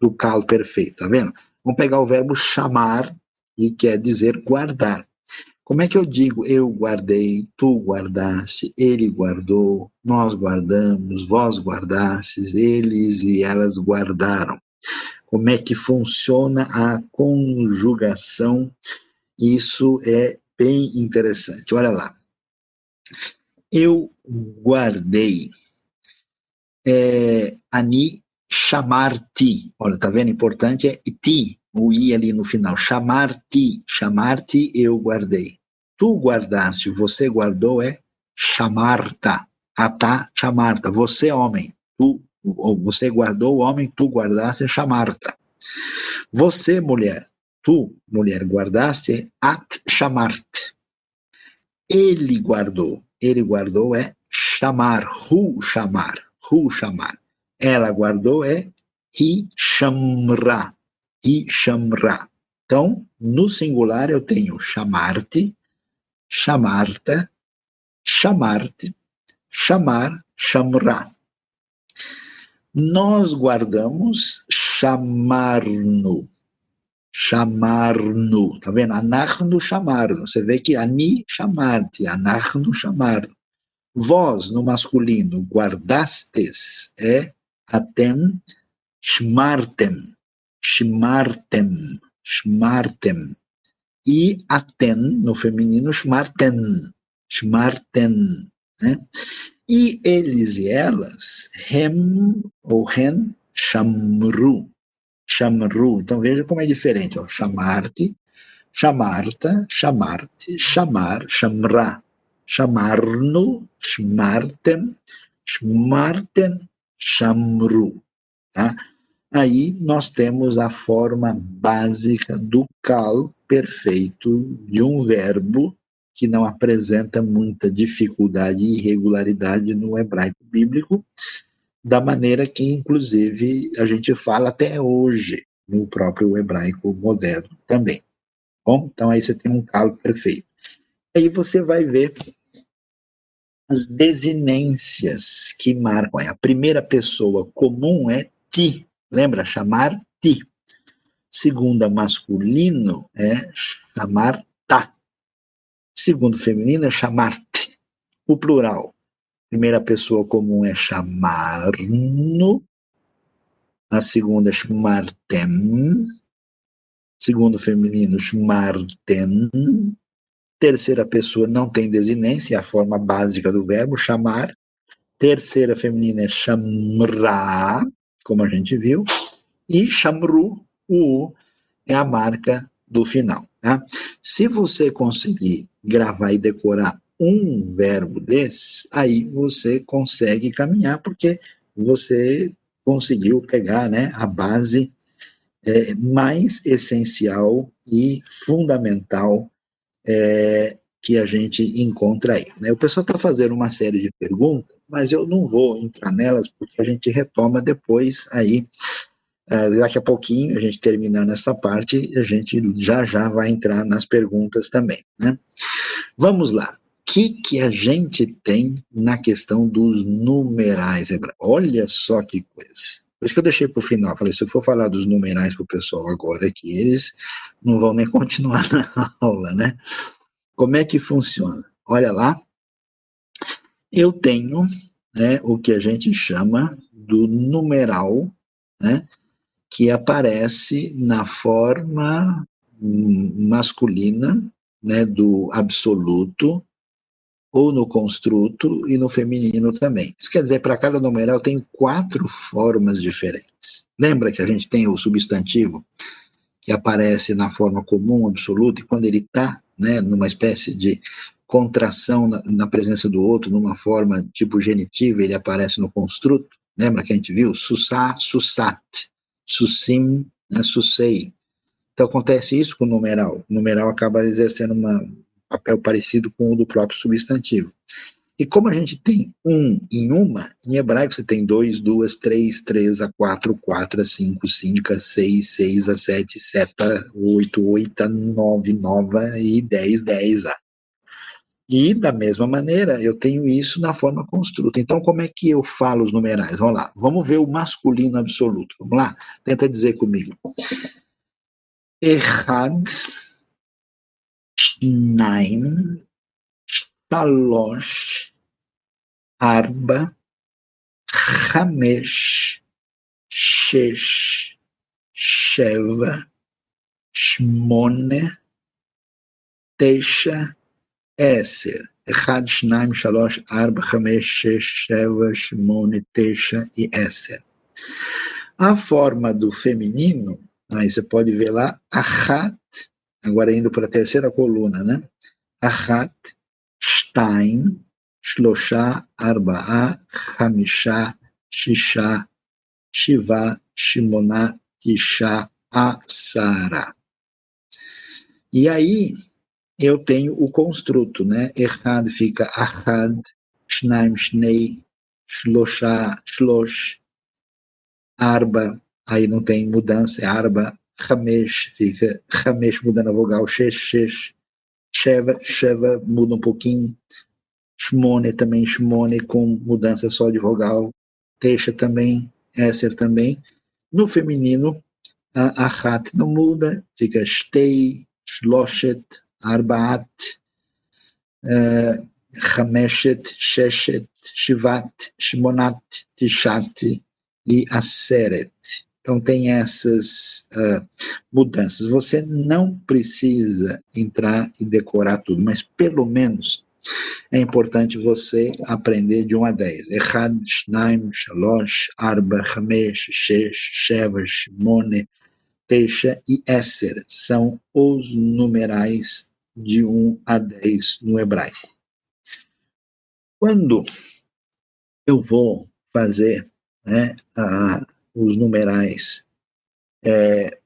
do calo perfeito, tá vendo? Vamos pegar o verbo chamar e quer dizer guardar. Como é que eu digo eu guardei, tu guardaste, ele guardou, nós guardamos, vós guardastes, eles e elas guardaram? Como é que funciona a conjugação? Isso é bem interessante. Olha lá. Eu guardei. É, ani chamar-te. Olha, tá vendo? Importante é ti, o i ali no final. Chamar-te. Chamar-te eu guardei tu guardaste, você guardou é chamarta, atá chamarta, você homem, tu, você guardou o homem, tu guardaste é chamarta. Você mulher, tu mulher guardaste é at chamart. Ele guardou, ele guardou é chamar, hu chamar, hu chamar. Ela guardou é hi chamra, hi chamra. Então, no singular eu tenho chamar-te, chamar-te, chamar-te, chamar, chamar. Nós guardamos chamar-no. Chamar-no. Tá vendo? Anachno chamar-no. Você vê que ani chamar-te, anachno chamar-no. Vós, no masculino, guardastes, é atem, shmartem, shmartem, shmartem e aten, no feminino, schmarten, schmarten, né? E eles e elas, hem ou ren, chamru, chamru. Então veja como é diferente, ó, chamar-te, chamarta, chamarte, chamar, chamra, chamarno, schmarten, schmarten, chamru, tá? aí nós temos a forma básica do cal perfeito de um verbo que não apresenta muita dificuldade e irregularidade no hebraico bíblico, da maneira que, inclusive, a gente fala até hoje no próprio hebraico moderno também. Bom, então aí você tem um calo perfeito. Aí você vai ver as desinências que marcam. A primeira pessoa comum é ti, lembra? Chamar ti. Segunda masculino é chamar ta. Segundo feminino é chamar-te. O plural. Primeira pessoa comum é chamar-no. A segunda é chamar-tem. Segundo feminino, chamar-ten. Terceira pessoa não tem desinência, é a forma básica do verbo chamar. Terceira feminina é chamra, como a gente viu. E chamru, o U, é a marca do final. Tá? Se você conseguir gravar e decorar um verbo desse, aí você consegue caminhar, porque você conseguiu pegar né, a base é, mais essencial e fundamental é, que a gente encontra aí. Né? O pessoal está fazendo uma série de perguntas, mas eu não vou entrar nelas, porque a gente retoma depois aí daqui a pouquinho, a gente terminando essa parte, a gente já já vai entrar nas perguntas também. Né? Vamos lá. O que, que a gente tem na questão dos numerais? Olha só que coisa. Por isso que eu deixei para o final. Falei, se eu for falar dos numerais para o pessoal agora aqui, eles não vão nem (laughs) continuar na aula, né? Como é que funciona? Olha lá. Eu tenho né, o que a gente chama do numeral, né? Que aparece na forma masculina, né, do absoluto, ou no construto e no feminino também. Isso quer dizer, para cada numeral tem quatro formas diferentes. Lembra que a gente tem o substantivo que aparece na forma comum, absoluta, e quando ele está né, numa espécie de contração na, na, presença do outro, numa forma tipo genitiva, ele aparece no construto. Lembra que a gente viu? Susá, susat. Susim, né, Susei. Então acontece isso com o numeral. O numeral acaba exercendo um papel parecido com o do próprio substantivo. E como a gente tem um em uma, em hebraico você tem dois, duas, três, três a quatro, quatro a cinco, cinco a seis, seis a sete, sete a oito, oito a nove, nove e dez, dez a. E, da mesma maneira, eu tenho isso na forma construta. Então, como é que eu falo os numerais? Vamos lá, vamos ver o masculino absoluto. Vamos lá, tenta dizer comigo. erad Schnein, Talosh, Arba, Hamesh, Shesh, Sheva, Shmone, Teixa, 10. 1, 2, 3, 4, 5, 6, 7, 8, 9 e 10. A forma do feminino, aí você pode ver lá, achat, agora indo para a terceira coluna, né? Achat, stein, shlosha, arba'a, hamisha, shisha, shiva, shimona, tisha, asara. E aí, eu tenho o construto, né? Errad fica ahad, shnaim, shnei, shlosha, shlosh, arba, aí não tem mudança, é arba, hamesh, fica hamesh mudando a vogal, shesh, shesh, sheva, sheva muda um pouquinho, shmone também, shmone com mudança só de vogal, teisha também, esser também. No feminino, a ahat não muda, fica shtei, shloshet, arbaat, خمسة شاشة Shivat, Shimonat, Tishat e aseret. Então tem essas uh, mudanças. Você não precisa entrar e decorar tudo, mas pelo menos é importante você aprender de 1 a 10. Echad, Shnaim, Shalosh, Arba, Hamesh, Shesh, Sheva, Shimone, Teixa e Esser. São os numerais de 1 a 10 no hebraico. Quando eu vou fazer né, a, os numerais é,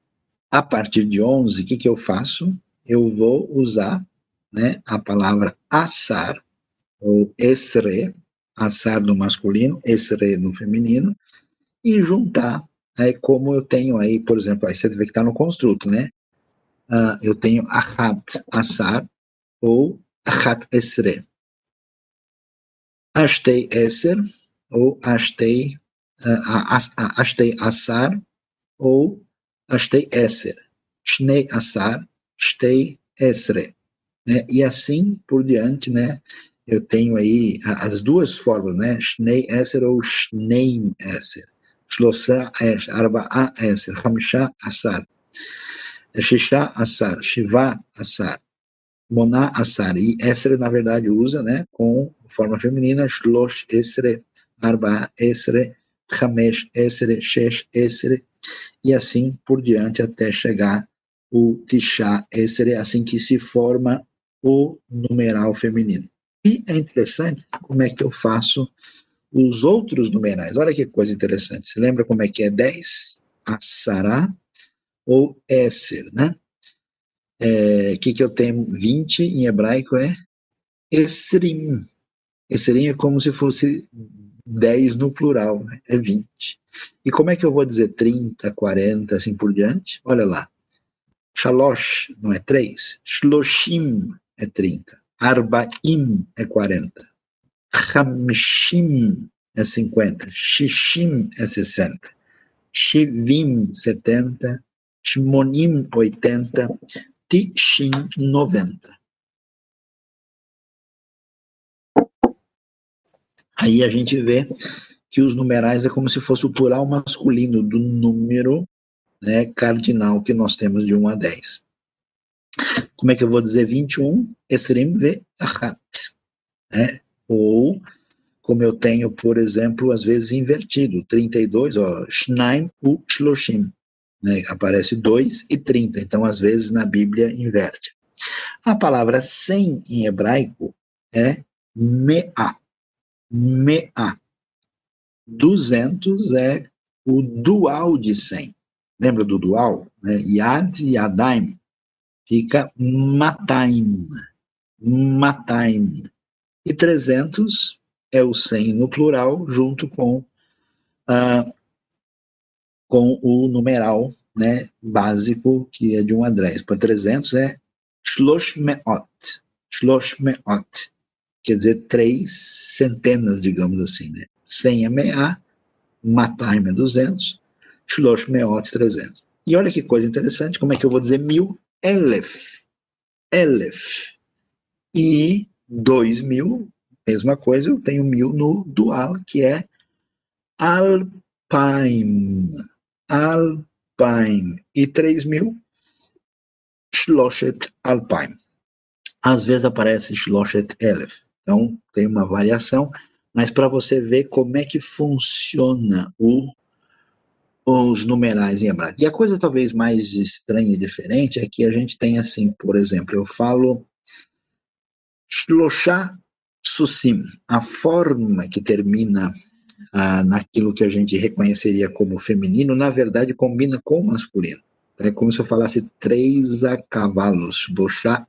a partir de 11, o que, que eu faço? Eu vou usar né, a palavra assar, ou esre, assar no masculino, esre no feminino, e juntar, aí como eu tenho aí, por exemplo, aí você vê que está no construto, né? Uh, eu tenho achat assar ou achat esre. Ashtei eser ou ashtei, uh, ashtei assar ou ashtei eser. Shnei assar, shtei esre. Né? E assim por diante, né? Eu tenho aí as duas formas, né? Shnei eser ou shneim eser. Shlosa esh, arba'a eser, chamisha asar. Shisha asar, shiva asar. Moná Asar. E Esre, na verdade, usa né, com forma feminina, Shlosh Esre, Arba Esre, Hamesh Esre, Shesh Esre, e assim por diante até chegar o Tisha Esre, assim que se forma o numeral feminino. E é interessante como é que eu faço os outros numerais. Olha que coisa interessante. Você lembra como é que é 10? Asará ou Esser, né? é, que, que eu tenho 20 em hebraico é Esrim. Esrim é como se fosse 10 no plural, né? é 20. E como é que eu vou dizer 30, 40, assim por diante? Olha lá. Shalosh não é 3, Shloshim é 30, Arbaim é 40, Hamshim é 50, Shishim é 60, Shivim 70, Shmonim 80, Tichin 90. Aí a gente vê que os numerais é como se fosse o plural masculino do número né, cardinal que nós temos de 1 a 10. Como é que eu vou dizer 21? Esrim ve achat. Né? Ou, como eu tenho, por exemplo, às vezes invertido, 32, ó, shnaim u shloshim né? aparece 2 e 30, então às vezes na Bíblia inverte. A palavra 100 em hebraico é me'a, me'a. 200 é o dual de 100. Lembra do dual? Né? Yad e Yadaim fica mataim, mataim. E 300 é o 100 no plural, junto com uh, com o numeral né, básico, que é de 1 a 10. Para 300 é shlosh me'ot. Shlosh me'ot. Quer dizer, três centenas, digamos assim. Né? 100 é me'a, mataim é 200, shlosh me'ot 300. E olha que coisa interessante, como é que eu vou dizer mil? Elef. Elef. E dois mil, mesma coisa, eu tenho mil no dual, que é alpaim. Alpine e 3000 Schlosset Alpine. Às vezes aparece Schlosset Elef. Então tem uma variação, mas para você ver como é que funciona o, os numerais em hebraico. E a coisa talvez mais estranha e diferente é que a gente tem assim, por exemplo, eu falo Shloshá Susim, a forma que termina ah, naquilo que a gente reconheceria como feminino, na verdade combina com o masculino. É como se eu falasse três a cavalos, bochá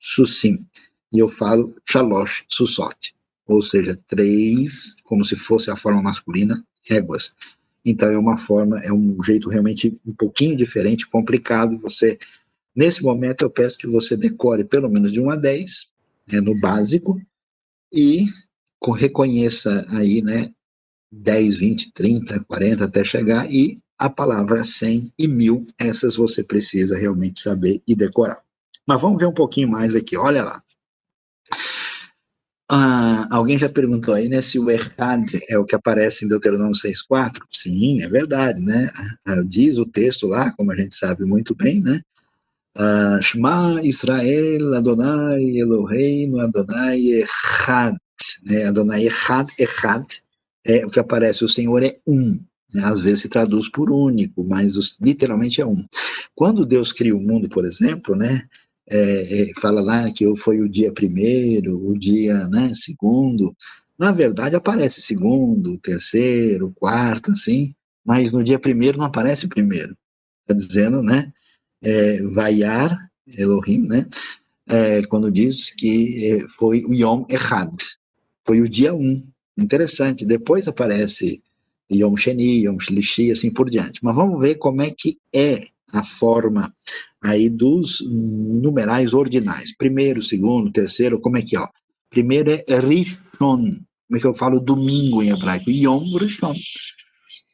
susim, e eu falo chalosh susot, ou seja, três, como se fosse a forma masculina, éguas. Então é uma forma, é um jeito realmente um pouquinho diferente, complicado. Você, nesse momento, eu peço que você decore pelo menos de 1 a 10, né, no básico, e reconheça aí, né, 10, 20, 30, 40 até chegar e a palavra 100 e 1000, essas você precisa realmente saber e decorar. Mas vamos ver um pouquinho mais aqui, olha lá. Ah, alguém já perguntou aí, né, se o errad é o que aparece em Deuteronômio 6.4? Sim, é verdade, né? Ah, diz o texto lá, como a gente sabe muito bem, né? Uh, Shema Israel Adonai Eloheinu Adonai Echad né? Adonai Echad, Echad, é o que aparece, o Senhor é um. Né? Às vezes se traduz por único, mas os, literalmente é um. Quando Deus cria o mundo, por exemplo, né? É, é, fala lá que foi o dia primeiro, o dia né, segundo. Na verdade, aparece segundo, terceiro, quarto, assim, mas no dia primeiro não aparece primeiro. Está dizendo, né? É, Vaiar Elohim, né? É, quando diz que é, foi o Yom Echad, foi o dia um. Interessante. Depois aparece Yom Sheni, Yom Shlishi, assim por diante. Mas vamos ver como é que é a forma aí dos numerais ordinais. Primeiro, segundo, terceiro, como é que é? Primeiro é Rishon, como é que eu falo domingo em hebraico? Yom Rishon,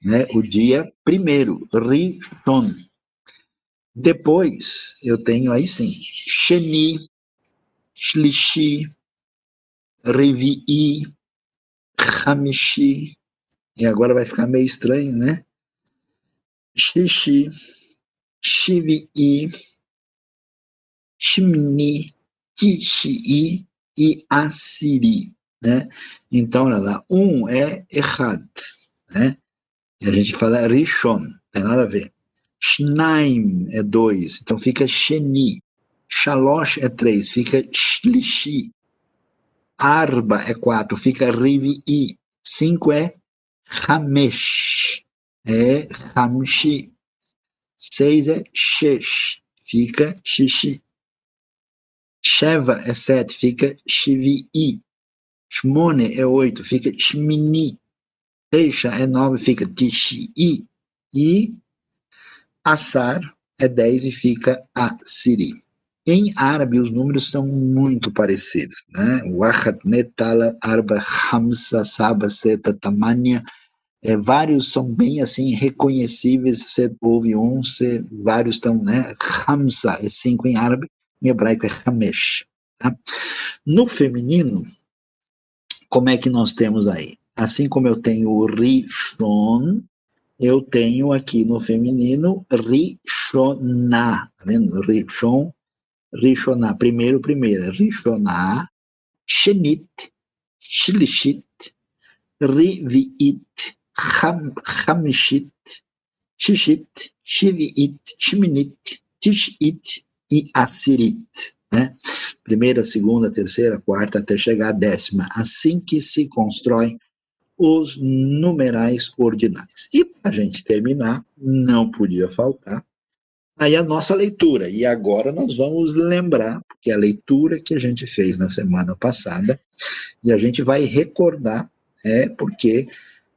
né? o dia primeiro, Rishon. Depois eu tenho aí sim, Sheni, Shlishi, Revi'i, Hamishi, e agora vai ficar meio estranho, né? Shishi, Shivi'i, Shimni, Tishii e Assiri, né? Então, olha lá, um é errado, né? E a gente fala Rishon, tem nada a ver. Shnaim é dois, então fica Sheni. Shalosh é três, fica Shlishi. Arba é quatro, fica Rivi'i. Cinco é Hamesh. É Hamshi. Seis é Shesh. Fica Shishi. Sheva é sete, fica Shivi'i. Shmone é oito, fica Shmini. Teisha é nove, fica Tishi'i. E Assar é dez e fica Asiri. Em árabe, os números são muito parecidos, né? Netala, Arba, Hamsa, Saba, Seta, Tamania. É, vários são bem assim reconhecíveis. Você ouve um, vários estão, né? Hamsa é cinco em árabe, em hebraico é Hamesh. Tá? No feminino, como é que nós temos aí? Assim como eu tenho o Rishon, eu tenho aqui no feminino Rishoná, tá vendo? Rishon, Rishoná, primeiro, primeira, Rishoná, Shenit, Shlishit, Riviit, Hamishit, Shishit, Shiviit, Shminit, Tishit e Asirit. Né? Primeira, segunda, terceira, quarta, até chegar à décima. Assim que se constrói os numerais ordinais. E para a gente terminar, não podia faltar aí a nossa leitura. E agora nós vamos lembrar, porque é a leitura que a gente fez na semana passada, e a gente vai recordar, é porque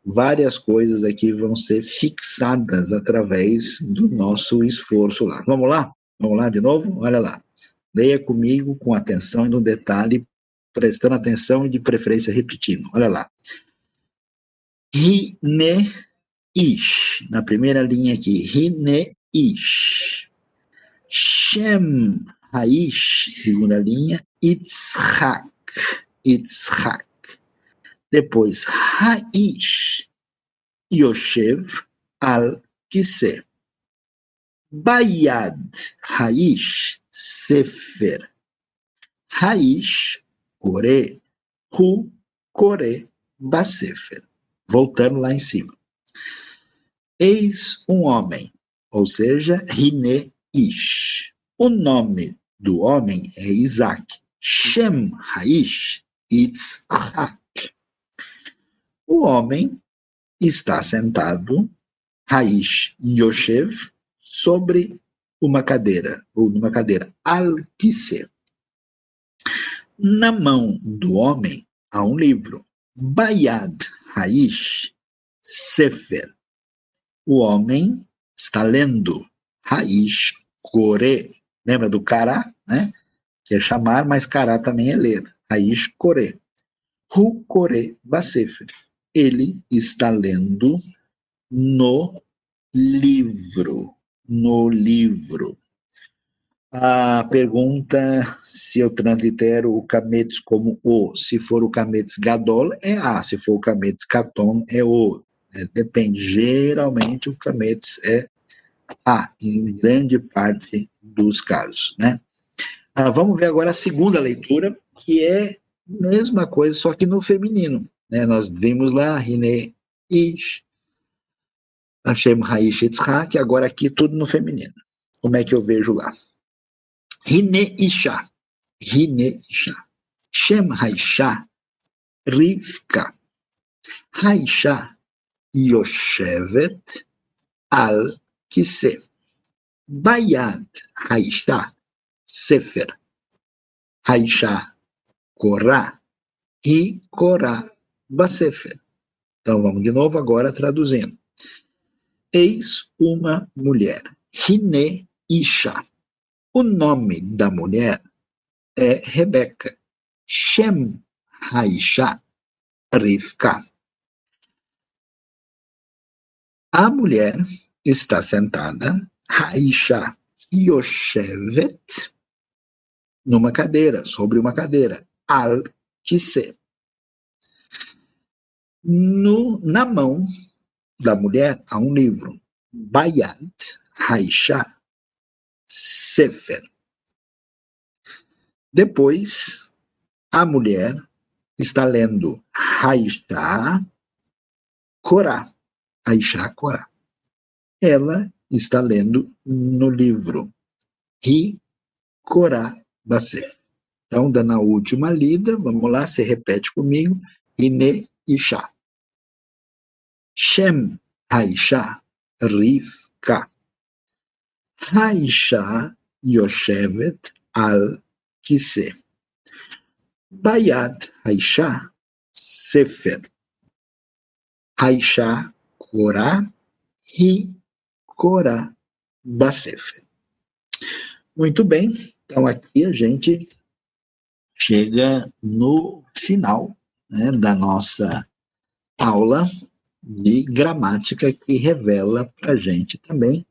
várias coisas aqui vão ser fixadas através do nosso esforço lá. Vamos lá? Vamos lá de novo? Olha lá. Leia comigo com atenção e no detalhe, prestando atenção e de preferência repetindo. Olha lá. Hine ish, na primeira linha aqui. Hine ish. Shem Haish, segunda linha. Itzhak. Itzhak. Depois, Haish. Yoshev al Kiseh. Bayad Haish Sefer. Haish Kore. Hu Kore Basefer. Voltando lá em cima. Eis um homem, ou seja, Rine Ish. O nome do homem é Isaac. Shem Haish Itzhak. O homem está sentado, Haish Yoshev, sobre uma cadeira, ou numa cadeira, al Na mão do homem há um livro, Bayad Haish Sefer. O homem está lendo Haish Kore. Lembra do Kará, né? Que é chamar, mas Kará também é ler. Haish Kore. Hu Kore Basefer. Ele está lendo no livro no livro. A pergunta se eu translitero o cametes como o. Se for o cametes gadol, é a. Se for o cametes caton, é o. É, depende. Geralmente, o cametes é a, em grande parte dos casos. Né? Ah, vamos ver agora a segunda leitura, que é a mesma coisa, só que no feminino. Né? Nós vimos lá, Rine Ish, Hashem Haish Yitzhak, agora aqui tudo no feminino. Como é que eu vejo lá? Hine Isha. Hine Isha. Shem Haisha. Rivka. Haisha Yoshevet al kise. Bayad Haisha Sefer. Haisha Korá e Korá Basefer. Então vamos de novo agora traduzindo. Eis uma mulher, Hine Isha. O nome da mulher é Rebeca. Shem Haisha Rivka. A mulher está sentada, Haisha Yoshevet, numa cadeira, sobre uma cadeira, al kise. No, na mão da mulher há um livro, Bayat Haisha Sefer. Depois, a mulher está lendo Haisha Korá. Haisha Korá. Ela está lendo no livro Ri Korá Basef. Então, dando a última lida, vamos lá, você repete comigo, Ine Isha. Shem Haisha Rivka. Haisha Yoshevet al Kise. Bayat Haisha Sefer. Haisha Korah Hi Korah Basefer. Muito bem, então aqui a gente chega no final né, da nossa aula de gramática que revela para a gente também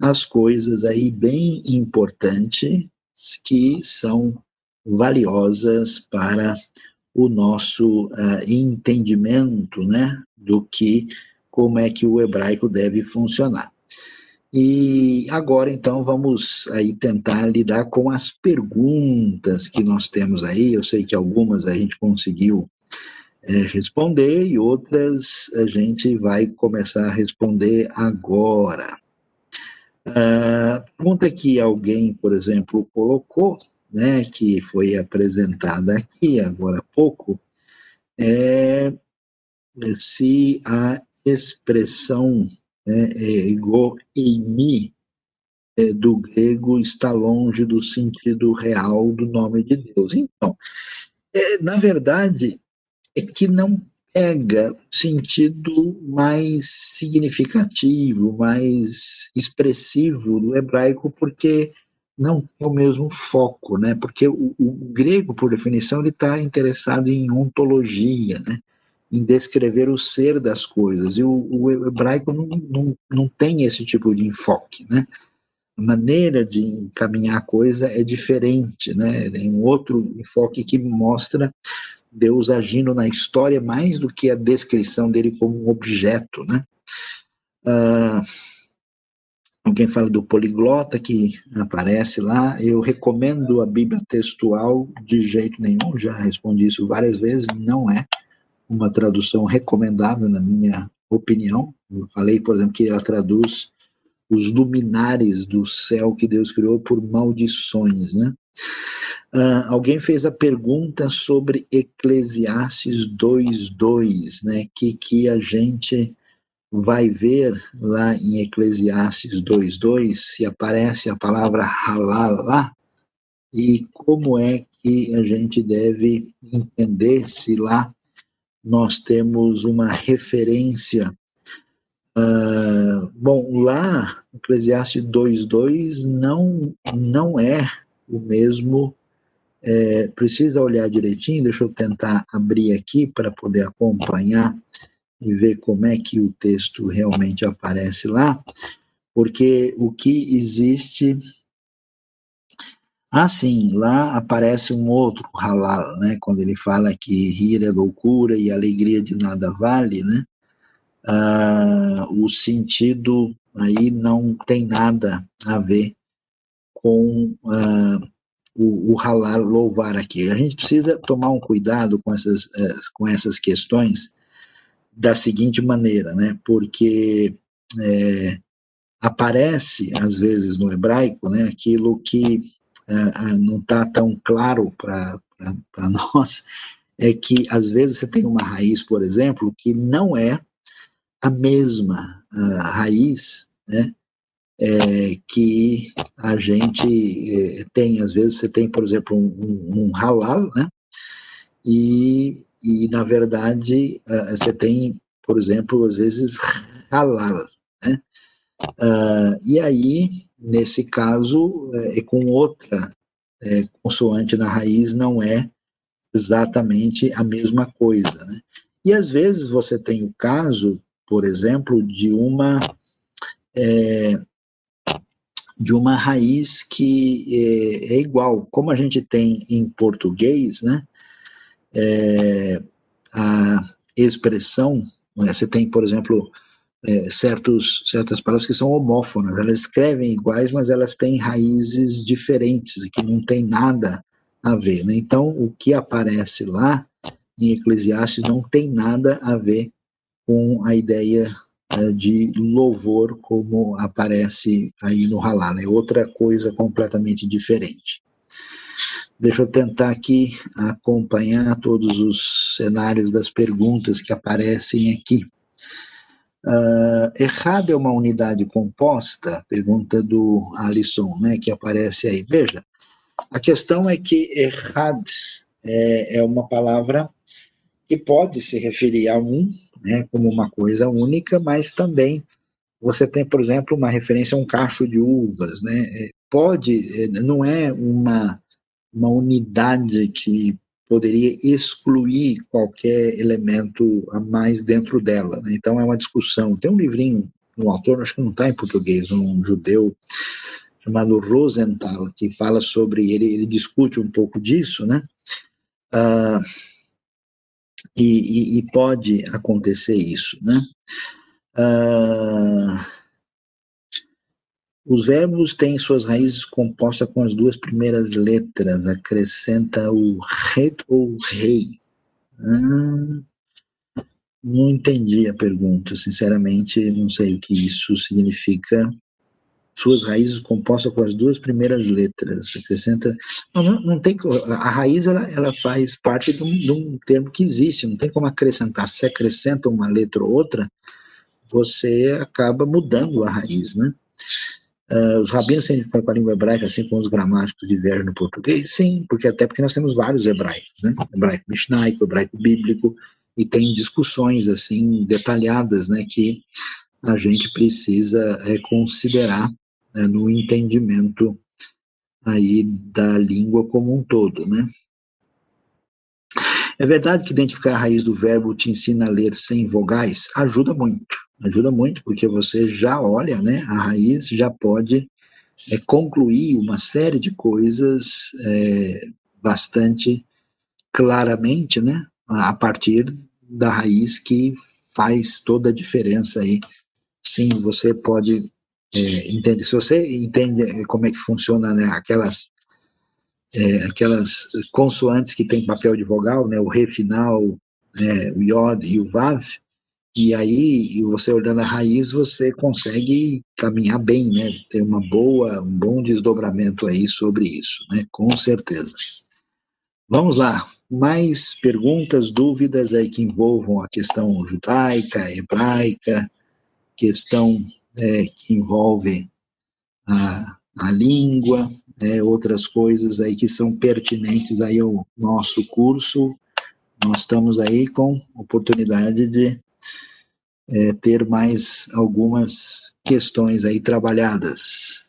as coisas aí bem importantes que são valiosas para o nosso uh, entendimento, né, do que como é que o hebraico deve funcionar. E agora então vamos aí tentar lidar com as perguntas que nós temos aí. Eu sei que algumas a gente conseguiu é, responder e outras a gente vai começar a responder agora. A pergunta que alguém, por exemplo, colocou, né, que foi apresentada aqui agora há pouco, é se a expressão né, é, ego eimi é, do grego está longe do sentido real do nome de Deus. Então, é, na verdade, é que não pega sentido mais significativo, mais expressivo do hebraico, porque não tem o mesmo foco, né? Porque o, o grego, por definição, ele está interessado em ontologia, né? Em descrever o ser das coisas. E o, o hebraico não, não, não tem esse tipo de enfoque, né? A maneira de encaminhar a coisa é diferente, né? Tem um outro enfoque que mostra Deus agindo na história mais do que a descrição dele como um objeto, né? Uh, alguém fala do poliglota que aparece lá, eu recomendo a Bíblia textual de jeito nenhum, já respondi isso várias vezes, não é uma tradução recomendável na minha opinião. Eu falei, por exemplo, que ela traduz os luminares do céu que Deus criou por maldições, né? Uh, alguém fez a pergunta sobre Eclesiastes 2.2, né, que, que a gente vai ver lá em Eclesiastes 2.2, se aparece a palavra halal lá, e como é que a gente deve entender se lá nós temos uma referência. Uh, bom, lá, Eclesiastes 2.2 não, não é o mesmo é, precisa olhar direitinho, deixa eu tentar abrir aqui para poder acompanhar e ver como é que o texto realmente aparece lá, porque o que existe. Ah, sim, lá aparece um outro halal, né? Quando ele fala que rir é loucura e alegria de nada vale, né? Ah, o sentido aí não tem nada a ver com ah, o, o halal louvar aqui. A gente precisa tomar um cuidado com essas, eh, com essas questões da seguinte maneira, né? Porque é, aparece, às vezes, no hebraico, né, aquilo que é, não está tão claro para (laughs) nós, é que, às vezes, você tem uma raiz, por exemplo, que não é a mesma a raiz, né? É, que a gente é, tem. Às vezes você tem, por exemplo, um, um, halal, né? E, e, na verdade, você tem, por exemplo, às vezes halal, né? Uh, e aí, nesse caso, é, é com outra é, consoante na raiz, não é exatamente a mesma coisa, né? E às vezes você tem o caso, por exemplo, de uma é, de uma raiz que é, é, igual, como a gente tem em português, né? É, a expressão, né, você tem, por exemplo, é, certos, certas palavras que são homófonas, elas escrevem iguais, mas elas têm raízes diferentes, que não tem nada a ver. Né? Então, o que aparece lá em Eclesiastes não tem nada a ver com a ideia é, de louvor como aparece aí no Halal, é outra coisa completamente diferente. Deixa eu tentar aqui acompanhar todos os cenários das perguntas que aparecem aqui. Uh, errado é uma unidade composta? Pergunta do Alisson, né, que aparece aí. Veja, a questão é que errad é, é uma palavra que pode se referir a um, né, como uma coisa única, mas também você tem, por exemplo, uma referência a um cacho de uvas, né? É, pode, é, não é uma, uma unidade que poderia excluir qualquer elemento a mais dentro dela. Né? Então é uma discussão. Tem um livrinho no autor, acho que não está em português, um judeu chamado Rosenthal, que fala sobre, ele, ele discute um pouco disso, né? Uh, e, e, e, pode acontecer isso, né? Uh, os verbos têm suas raízes compostas com as duas primeiras letras, acrescenta o re ou rei. Ah, não entendi a pergunta, sinceramente, não sei o que isso significa. Suas raízes compostas com as duas primeiras letras, acrescenta. Não, não, tem. A raiz ela, ela faz parte de um, de um termo que existe, não tem como acrescentar. Se acrescenta uma letra ou outra, você acaba mudando a raiz, né? Uh, os rabinos têm com a língua hebraica, assim como os gramáticos divergem no português? Sim, porque até porque nós temos vários hebraicos, né? Hebraico mishnaico, hebraico bíblico, e tem discussões, assim, detalhadas, né, que a gente precisa é, considerar né, no entendimento aí da língua como um todo, né? É verdade que identificar a raiz do verbo te ensina a ler sem vogais? Ajuda muito, ajuda muito, porque você já olha, né, a raiz já pode é, concluir uma série de coisas é, bastante claramente, né, a partir da raiz que faz toda a diferença aí. Sim, você pode é, entender, se você entende como é que funciona né, aquelas é, aquelas consoantes que tem papel de vogal, né, o re final, né, o iod e o vav, e aí você olhando a raiz você consegue caminhar bem, né, ter uma boa, um bom desdobramento aí sobre isso, né, com certeza. Vamos lá, mais perguntas, dúvidas aí que envolvam a questão judaica, hebraica, questão é, que envolve a, a língua, é, outras coisas aí que são pertinentes aí ao nosso curso. Nós estamos aí com oportunidade de é, ter mais algumas questões aí trabalhadas.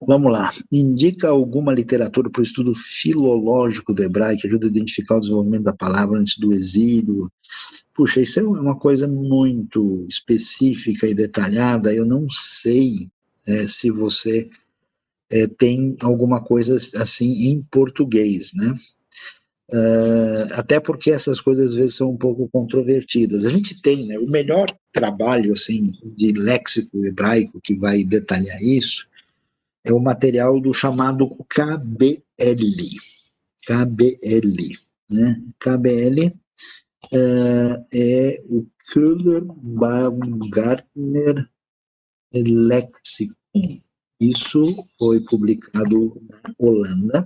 Vamos lá. Indica alguma literatura para o estudo filológico do hebraico que ajuda a identificar o desenvolvimento da palavra antes do exílio? Puxa, isso é uma coisa muito específica e detalhada. Eu não sei é, se você é, tem alguma coisa assim em português, né? Uh, até porque essas coisas às vezes são um pouco controvertidas. A gente tem, né, o melhor trabalho assim de léxico hebraico que vai detalhar isso é o material do chamado KBL. KBL, né? KBL uh, é o Köhler Baumgartner Lexicon. Isso foi publicado na Holanda.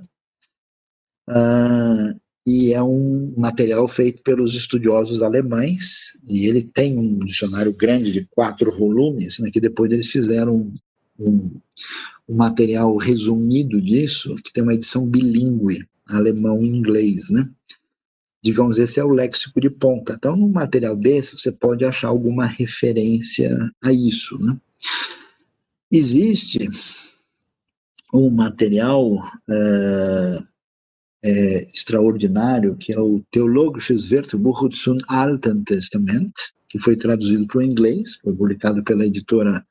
Uh, e é um material feito pelos estudiosos alemães, e ele tem um dicionário grande de quatro volumes, né, que depois eles fizeram um, um material resumido disso, que tem uma edição bilíngue, alemão e inglês, né? Digamos, esse é o léxico de ponta. Então, num material desse, você pode achar alguma referência a isso, né? Existe um material é, é, extraordinário, que é o Theologisches Wörterbuch zum Alten Testament, que foi traduzido para o inglês, foi publicado pela editora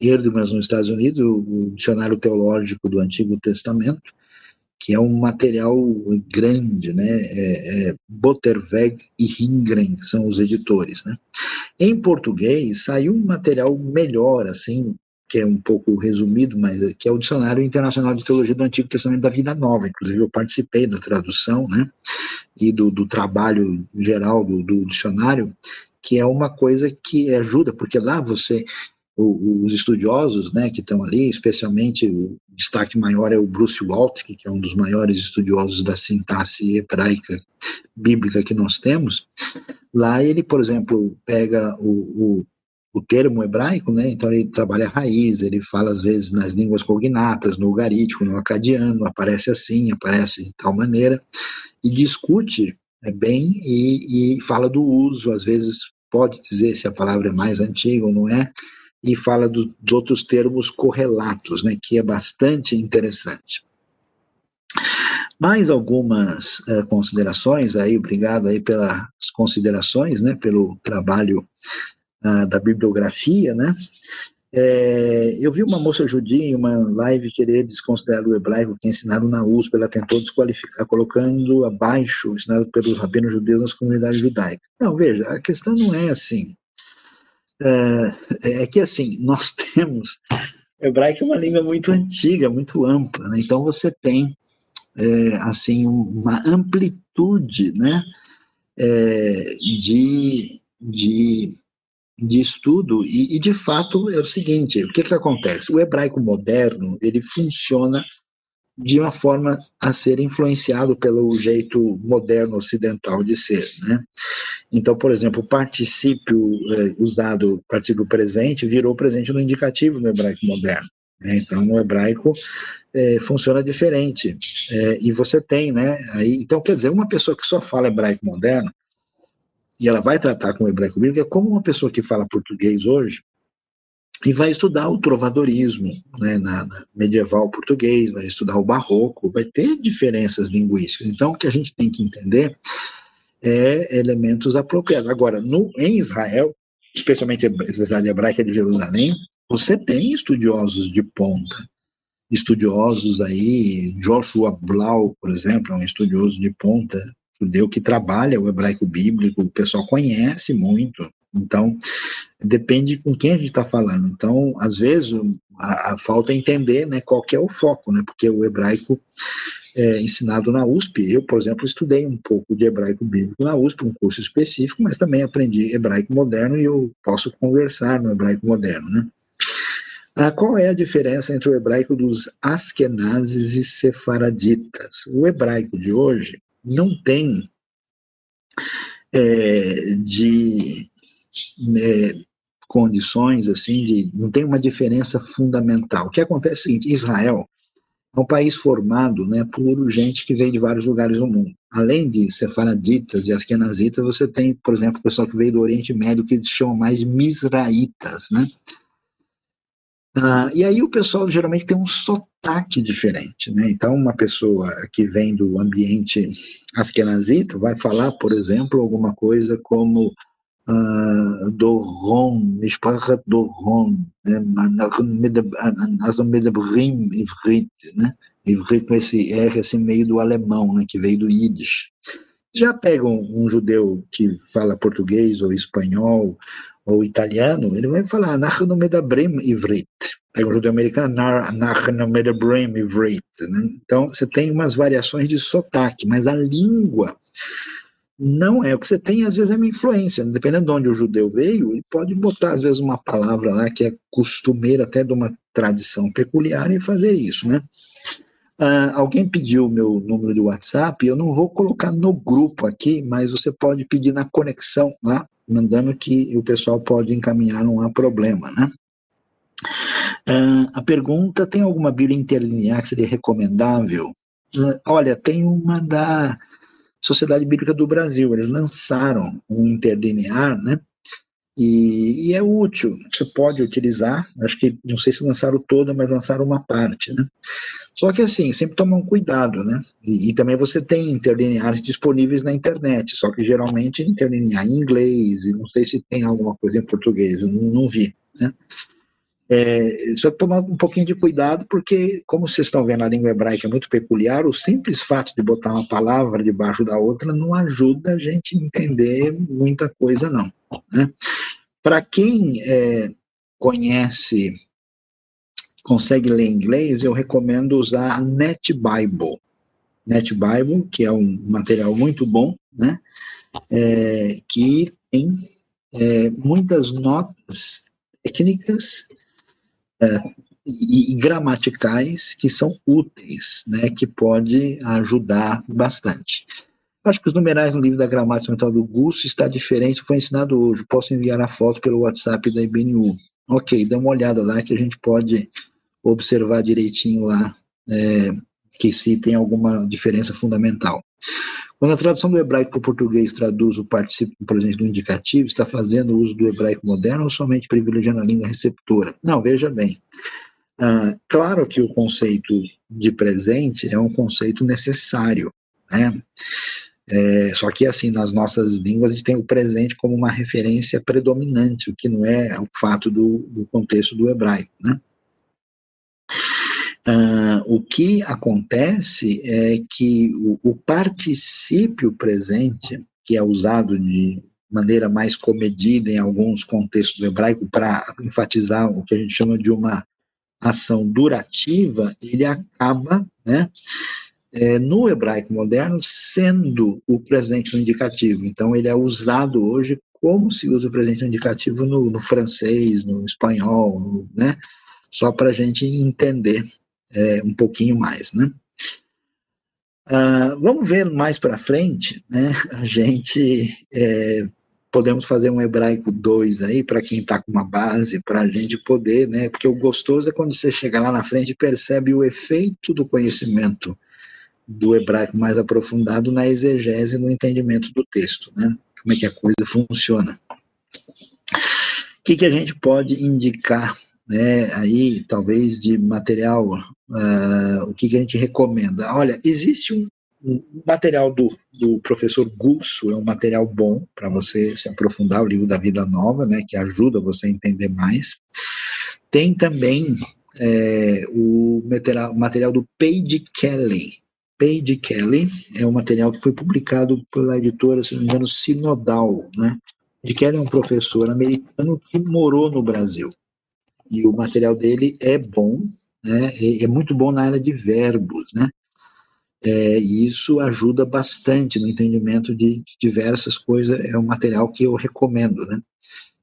Erdmann nos Estados Unidos, o Dicionário Teológico do Antigo Testamento, que é um material grande, né? É, é Botterweg e Hingren são os editores, né? Em português saiu um material melhor, assim, que é um pouco resumido, mas que é o Dicionário Internacional de Teologia do Antigo Testamento da Vida Nova. Inclusive, eu participei da tradução, né, e do, do trabalho geral do, do dicionário, que é uma coisa que ajuda, porque lá você os estudiosos né, que estão ali, especialmente o destaque maior é o Bruce Waltke, que é um dos maiores estudiosos da sintaxe hebraica bíblica que nós temos. Lá ele, por exemplo, pega o, o o termo hebraico, né? Então ele trabalha a raiz, ele fala às vezes nas línguas cognatas, no ugarítico, no acadiano, aparece assim, aparece de tal maneira, e discute é, bem e, e fala do uso, às vezes pode dizer se a palavra é mais antiga ou não é, e fala do, dos outros termos correlatos, né? Que é bastante interessante. Mais algumas uh, considerações aí, obrigado aí pelas considerações, né? Pelo trabalho da bibliografia, né? É, eu vi uma moça judia em uma live querer desconsiderar o hebraico que ensinaram na USP, ela tentou desqualificar, colocando abaixo o ensinado pelos rabinos judeus nas comunidades judaicas. Não, veja, a questão não é assim. É, é que assim, (laughs) nós temos. Hebraico é uma língua muito antiga, muito ampla, né? então você tem é, assim uma amplitude, né, é, de, de de estudo e, e, de fato é o seguinte, o que que acontece? O hebraico moderno, ele funciona de uma forma a ser influenciado pelo jeito moderno ocidental de ser, né? Então, por exemplo, o particípio eh, usado, particípio presente, virou presente no indicativo no hebraico moderno. Né? Então, no hebraico eh, funciona diferente. Eh, e você tem, né? Aí, então, quer dizer, uma pessoa que só fala hebraico moderno, e ela vai tratar com o hebraico bíblico é como uma pessoa que fala português hoje e vai estudar o trovadorismo, né, na, na, medieval português, vai estudar o barroco, vai ter diferenças linguísticas. Então, o que a gente tem que entender é elementos apropriados. Agora, no, em Israel, especialmente a Universidade Hebraica de Jerusalém, você tem estudiosos de ponta, estudiosos aí, Joshua Blau, por exemplo, é um estudioso de ponta, judeu que trabalha o hebraico bíblico, o pessoal conhece muito. Então, depende com quem a gente está falando. Então, às vezes, a, a, falta é entender né, qual que é o foco, né, porque o hebraico é ensinado na USP, eu, por exemplo, estudei um pouco de hebraico bíblico na USP, um curso específico, mas também aprendi hebraico moderno e eu posso conversar no hebraico moderno, né. Ah, qual é a diferença entre o hebraico dos askenazes e sefaraditas? O hebraico de hoje, não tem é, de é, condições assim de não tem uma diferença fundamental. O que acontece é o seguinte: Israel é um país formado, né, por gente que veio de vários lugares do mundo. Além de sefaraditas e askenazitas, você tem, por exemplo, o pessoal que veio do Oriente Médio que chama mais de misraitas, né? Ah, e aí o pessoal geralmente tem um sotaque diferente, né? Então uma pessoa que vem do ambiente askenazita vai falar, por exemplo, alguma coisa como uh, Doron, Mishpachat Doron, nós medabrim ivrit, né? Ivrit com esse R assim meio do alemão, né? Que veio do Yiddish. Já pega um, um judeu que fala português ou espanhol ou italiano, ele vai falar Nachnu Medabrim Ivrit. Pega um judeu americano, Nachnu Medabrim Ivrit. Né? Então, você tem umas variações de sotaque, mas a língua não é. O que você tem, às vezes, é uma influência. Dependendo de onde o judeu veio, ele pode botar, às vezes, uma palavra lá que é costumeira até de uma tradição peculiar e fazer isso, né? Uh, alguém pediu o meu número de WhatsApp, eu não vou colocar no grupo aqui, mas você pode pedir na conexão lá, mandando que o pessoal pode encaminhar, não há problema, né? Uh, a pergunta, tem alguma Bíblia interlinear que seria recomendável? Uh, olha, tem uma da Sociedade Bíblica do Brasil, eles lançaram um interlinear, né? E, e, é útil, você pode utilizar, acho que, não sei se lançaram toda, mas lançaram uma parte, né? Só que assim, sempre tomar um cuidado, né? E, e, também você tem interlineares disponíveis na internet, só que geralmente interlinear em inglês, e não sei se tem alguma coisa em português, eu não, não vi, né? É, só tomar um pouquinho de cuidado, porque, como vocês estão vendo, a língua hebraica é muito peculiar, o simples fato de botar uma palavra debaixo da outra não ajuda a gente a entender muita coisa, não. Né? Para quem é, conhece, consegue ler inglês, eu recomendo usar a Net Bible. Net Bible, que é um material muito bom, né? É, que tem é, muitas notas técnicas e, e, gramaticais que são úteis, né, que pode ajudar bastante. Acho que os numerais no livro da gramática mental do Gus está diferente, foi ensinado hoje. Posso enviar a foto pelo WhatsApp da IBNU. Ok, dá uma olhada lá que a gente pode observar direitinho lá é, que se tem alguma diferença fundamental. Quando a tradução do hebraico para o português traduz o participio presente do indicativo, está fazendo uso do hebraico moderno ou somente privilegiando a língua receptora? Não, veja bem. Ah, claro que o conceito de presente é um conceito necessário, né? É, só que, assim, nas nossas línguas, a gente tem o presente como uma referência predominante, o que não é o fato do, do contexto do hebraico, né? Uh, o que acontece é que o, o, particípio presente, que é usado de maneira mais comedida em alguns contextos do hebraico para enfatizar o que a gente chama de uma ação durativa, ele acaba, né, é, no hebraico moderno, sendo o presente no indicativo. Então, ele é usado hoje como se usa o presente no indicativo no, no francês, no espanhol, no, né? Só para a gente entender é, um pouquinho mais, né? Uh, vamos ver mais para frente, né? A gente é, podemos fazer um hebraico 2 aí para quem está com uma base, para a gente poder, né? Porque o gostoso é quando você chega lá na frente e percebe o efeito do conhecimento do hebraico mais aprofundado na exegese, no entendimento do texto, né? Como é que a coisa funciona. O que, que a gente pode indicar, né? Aí, talvez de material, uh, o que, que a gente recomenda? Olha, existe um, um material do, do professor Gusso, é um material bom para você se aprofundar, o livro da Vida Nova, né? Que ajuda você a entender mais. Tem também é, o material, material do Page Kelly, Page Kelly, é um material que foi publicado pela editora, se não me engano, Sinodal, né? Page Kelly é um professor americano que morou no Brasil. E o material dele é bom, né? É, muito bom na área de verbos, né? É, e isso ajuda bastante no entendimento de, de diversas coisas. É um material que eu recomendo, né?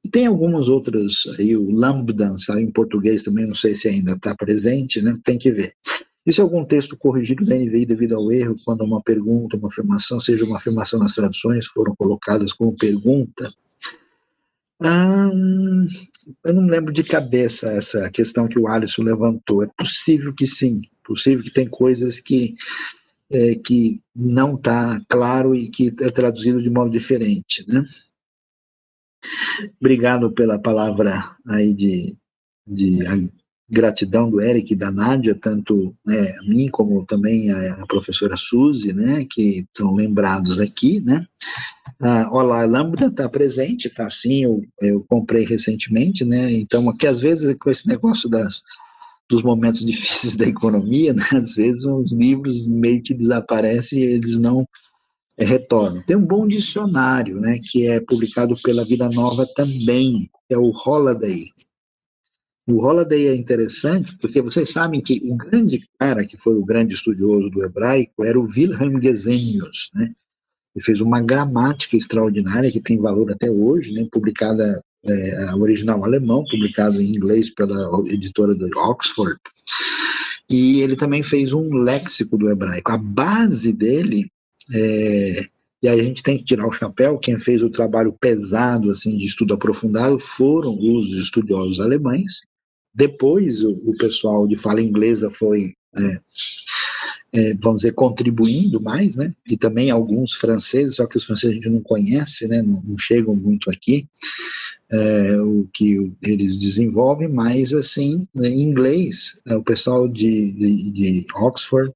E tem algumas outras, aí o Lambda, sabe, em português também, não sei se ainda está presente, né? Tem que ver. E se algum texto corrigido da NVI devido ao erro, quando uma pergunta, uma afirmação, seja uma afirmação nas traduções, foram colocadas como pergunta? Hum, eu não lembro de cabeça essa questão que o Alisson levantou. É possível que sim, possível que tem coisas que, é, que não está claro e que é traduzido de modo diferente, né? Obrigado pela palavra aí de, de gratidão do Eric e da Nádia, tanto né, a mim como também a, a, professora Suzy, né, que são lembrados aqui, né. Ah, olá, a Lambda está presente, está sim, eu, eu comprei recentemente, né, então aqui às vezes com esse negócio das, dos momentos (laughs) difíceis da economia, né, às vezes os livros meio que desaparecem e eles não é, retornam. Tem um bom dicionário, né, que é publicado pela Vida Nova também, é o Holiday, o Holiday é interessante porque vocês sabem que o grande cara que foi o grande estudioso do hebraico era o Wilhelm Gesenius, né? Ele fez uma gramática extraordinária que tem valor até hoje, né? Publicada é, original alemão, publicado em inglês pela editora de Oxford. e ele também fez um léxico do hebraico. A base dele é, e a gente tem que tirar o chapéu, quem fez o trabalho pesado assim de estudo aprofundado foram os estudiosos alemães. Depois o, o pessoal de fala inglesa foi, é, é, vamos dizer, contribuindo mais, né? E também alguns franceses, só que os franceses a gente não conhece, né? Não, não chegam muito aqui. É, o que eles desenvolvem, mas assim, em inglês, é, o pessoal de, de, de Oxford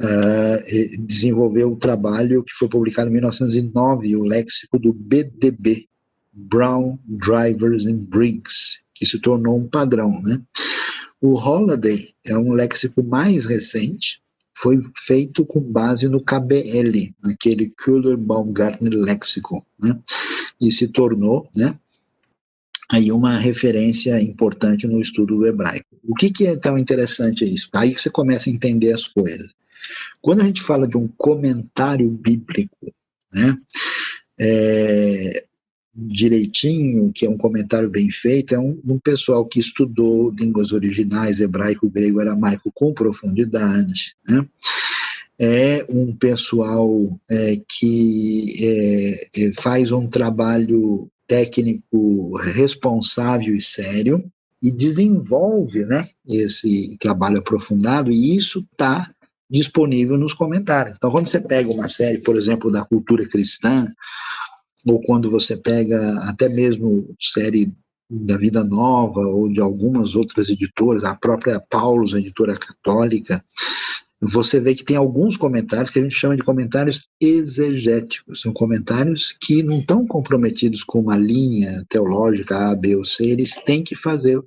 uh, desenvolveu o trabalho que foi publicado em 1909, o léxico do BDB, Brown, Drivers and Briggs, que se tornou um padrão. Né? O Holiday é um léxico mais recente, foi feito com base no KBL, naquele Kühler Baumgartner Léxico, né? e se tornou né, aí uma referência importante no estudo do hebraico. O que, que é tão interessante isso? Aí você começa a entender as coisas. Quando a gente fala de um comentário bíblico, né, é, direitinho, que é um comentário bem feito, é um, um, pessoal que estudou línguas originais, hebraico, grego, aramaico com profundidade, né? É um pessoal é, que é, é faz um trabalho técnico responsável e sério e desenvolve né, esse trabalho aprofundado, e isso está disponível nos comentários. Então, quando você pega uma série, por exemplo, da cultura cristã, ou quando você pega até mesmo série da Vida Nova ou de algumas outras editoras, a própria Paulus, a editora católica, você vê que tem alguns comentários que a gente chama de comentários exegéticos, são comentários que não estão comprometidos com uma linha teológica A, B ou C, eles têm que fazer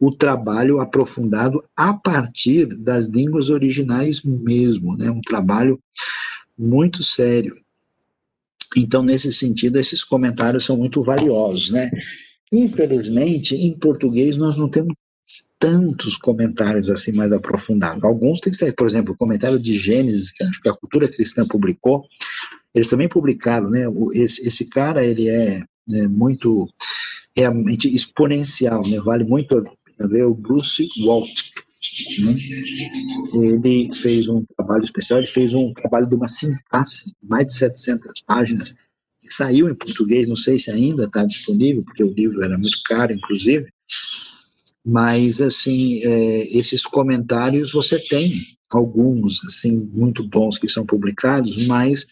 o trabalho aprofundado a partir das línguas originais mesmo, né? Um trabalho muito sério. Então, nesse sentido, esses comentários são muito valiosos, né? Infelizmente, em português nós não temos tantos comentários assim mais aprofundados. Alguns têm que ser, por exemplo, o comentário de Gênesis, que a cultura cristã publicou, eles também publicaram, né? Esse, esse cara, ele é, é muito realmente exponencial, né? Vale muito ver o Bruce Walt. Né? Ele fez um trabalho especial, ele fez um trabalho de uma sintaxe, mais de 700 páginas, que saiu em português, não sei se ainda está disponível, porque o livro era muito caro, inclusive, mas, assim, é, esses comentários você tem alguns, assim, muito bons que são publicados, mas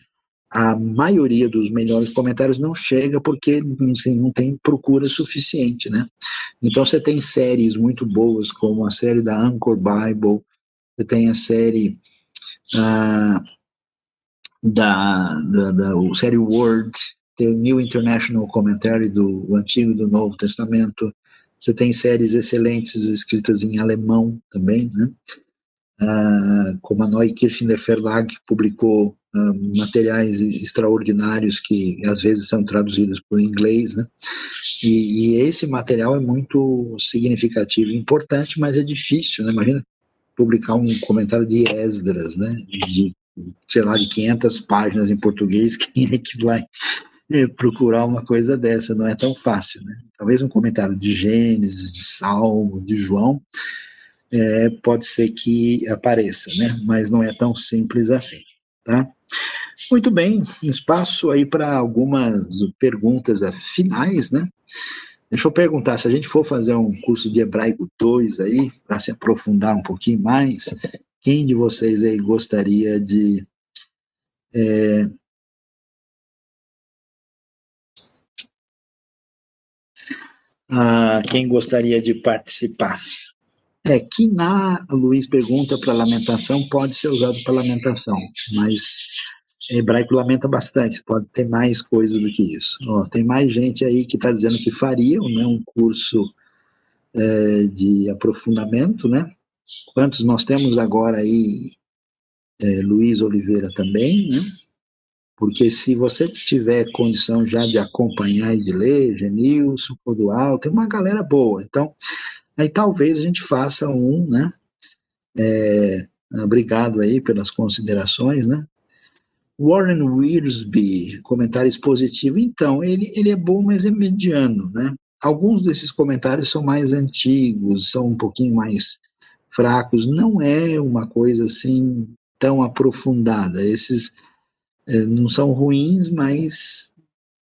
a maioria dos melhores comentários não chega porque assim, não tem procura suficiente, né? Então você tem séries muito boas, como a série da Anchor Bible, você tem a série uh, da, da, da o série Word, tem o New International Commentary do Antigo e do Novo Testamento, você tem séries excelentes escritas em alemão também, né? Uh, como a Neue Kirchner Verlag publicou uh, materiais extraordinários que às vezes são traduzidos por inglês, né? E, e, esse material é muito significativo importante, mas é difícil, né? Imagina publicar um comentário de Esdras, né? De, sei lá, de 500 páginas em português, (laughs) quem é que vai eh, procurar uma coisa dessa? Não é tão fácil, né? Talvez um comentário de Gênesis, de Salmo, de João, é, pode ser que apareça, né? Mas não é tão simples assim, tá? Muito bem, espaço aí para algumas perguntas finais, né? Deixa eu perguntar, se a gente for fazer um curso de hebraico 2 aí, para se aprofundar um pouquinho mais, quem de vocês aí gostaria de é, ah, quem gostaria de participar? É, que na Luiz pergunta para lamentação pode ser usado para lamentação, mas hebraico lamenta bastante, pode ter mais coisa do que isso. Ó, tem mais gente aí que está dizendo que fariam né, um curso é, de aprofundamento, né? Quantos nós temos agora aí? É, Luiz Oliveira também, né? Porque se você tiver condição já de acompanhar e de ler, Genilson, Codual, tem uma galera boa. Então, Aí talvez a gente faça um, né? É, obrigado aí pelas considerações, né? Warren Wiersbe, comentário positivo. Então, ele, ele é bom, mas é mediano, né? Alguns desses comentários são mais antigos, são um pouquinho mais fracos. Não é uma coisa assim tão aprofundada. Esses é, não são ruins, mas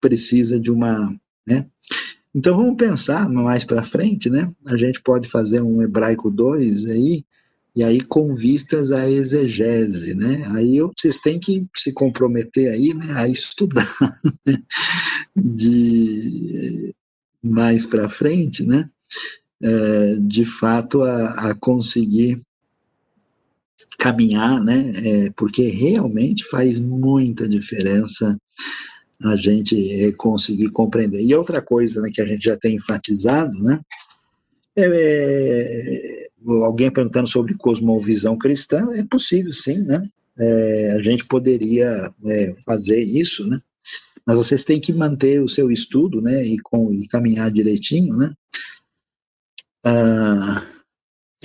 precisa de uma, né? Então vamos pensar mais para frente, né? A gente pode fazer um hebraico 2 aí, e aí com vistas à exegese, né? Aí vocês têm que se comprometer aí, né, a estudar (laughs) né? de mais para frente, né? É, de fato a, a, conseguir caminhar, né? É, porque realmente faz muita diferença a gente é, conseguir compreender. E outra coisa né, que a gente já tem enfatizado, né? É, é, alguém perguntando sobre cosmovisão cristã, é possível sim, né? É, a gente poderia é, fazer isso, né? Mas vocês têm que manter o seu estudo, né? E, com, e caminhar direitinho, né? Ah,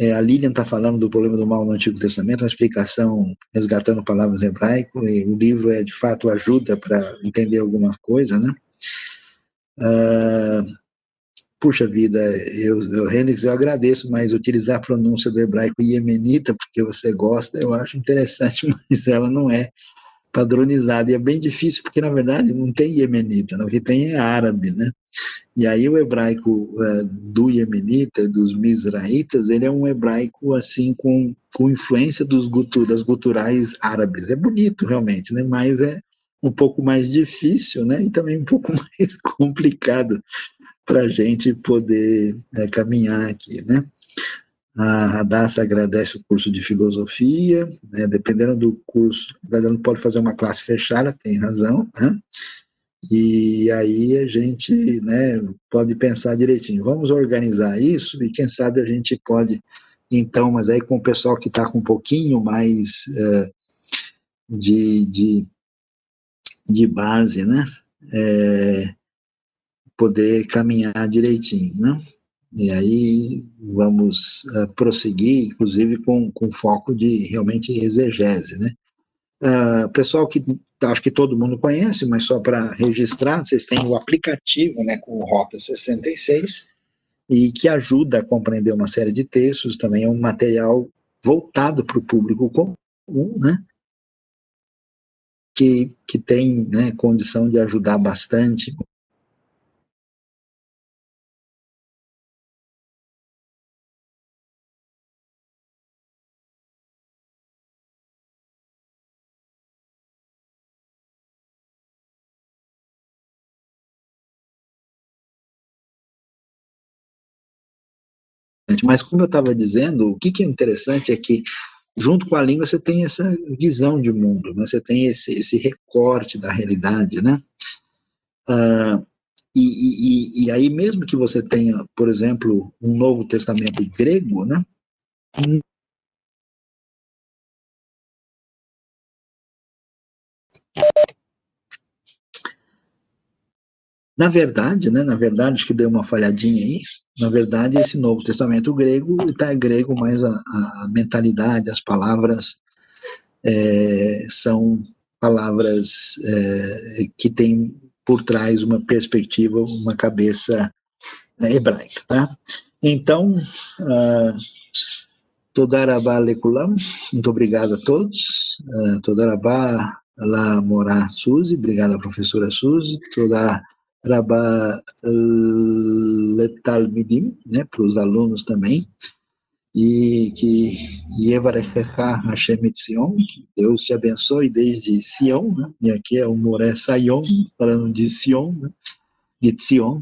é, a Lilian está falando do problema do mal no Antigo Testamento, uma explicação resgatando palavras hebraico, e o livro é de fato ajuda para entender alguma coisa, né? Uh, puxa vida, eu, eu, eu agradeço, mas utilizar a pronúncia do hebraico iemenita, porque você gosta, eu acho interessante, (laughs) mas ela não é padronizada, e é bem difícil, porque na verdade não tem iemenita, né? o que tem é árabe, né? E aí o hebraico uh, do Yemenita, dos Mizrahitas, ele é um hebraico assim com, com influência dos gutu, das guturais árabes. É bonito realmente, né? Mas é um pouco mais difícil, né? E também um pouco (laughs) mais complicado para a gente poder é, caminhar aqui, né? A Radassa agradece o curso de filosofia, né? dependendo do curso, não pode fazer uma classe fechada, tem razão, né? E aí a gente né, pode pensar direitinho, vamos organizar isso e quem sabe a gente pode, então, mas aí com o pessoal que está com um pouquinho mais é, de, de, de base, né, é, poder caminhar direitinho, né? E aí vamos uh, prosseguir, inclusive com, com foco de realmente exegese, né? Uh, pessoal que acho que todo mundo conhece, mas só para registrar, vocês têm o aplicativo né, com o Rota 66, e que ajuda a compreender uma série de textos, também é um material voltado para o público comum, né, que, que tem né, condição de ajudar bastante Mas, como eu estava dizendo, o que, que, é interessante é que, junto com a língua, você tem essa visão de mundo, né? você tem esse, esse recorte da realidade, né? Uh, e, e, e, aí, mesmo que você tenha, por exemplo, um Novo Testamento grego, né? Na verdade, né, na verdade, que deu uma falhadinha aí, na verdade, esse Novo Testamento grego está grego, mas a, a, mentalidade, as palavras é, são palavras é, que têm por trás uma perspectiva, uma cabeça é, hebraica, tá? Então, Todarabá Lekulam, muito obrigado a todos, Todarabá La Morá Suzy, obrigado professora Suzy, toda Rabá Letalmidim, né, para os alunos também, e que Yevarechecha Hashem Etzion, que Deus te abençoe desde Sion, né, e aqui é o Moré Sayon, falando de Sion, né, de Tzion,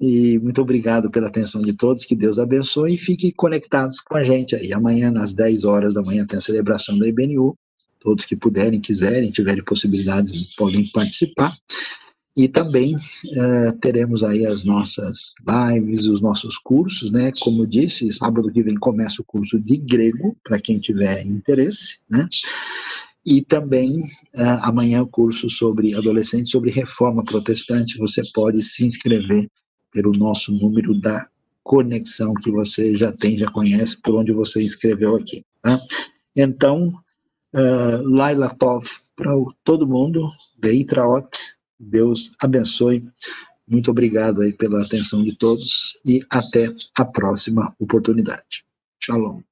e muito obrigado pela atenção de todos, que Deus abençoe e fiquem conectados com a gente aí. Amanhã, às 10 horas da manhã, tem a celebração da IBNU. Todos que puderem, quiserem, tiverem possibilidades, podem participar. E também uh, teremos aí as nossas lives, os nossos cursos, né? Como eu disse, sábado que vem começa o curso de grego, para quem tiver interesse, né? E também uh, amanhã o curso sobre adolescentes, sobre reforma protestante. Você pode se inscrever pelo nosso número da conexão que você já tem, já conhece, por onde você inscreveu aqui. Tá? Então, uh, Laila Tov para todo mundo, Beitraot, Deus abençoe. Muito obrigado aí pela atenção de todos e até a próxima oportunidade. Shalom.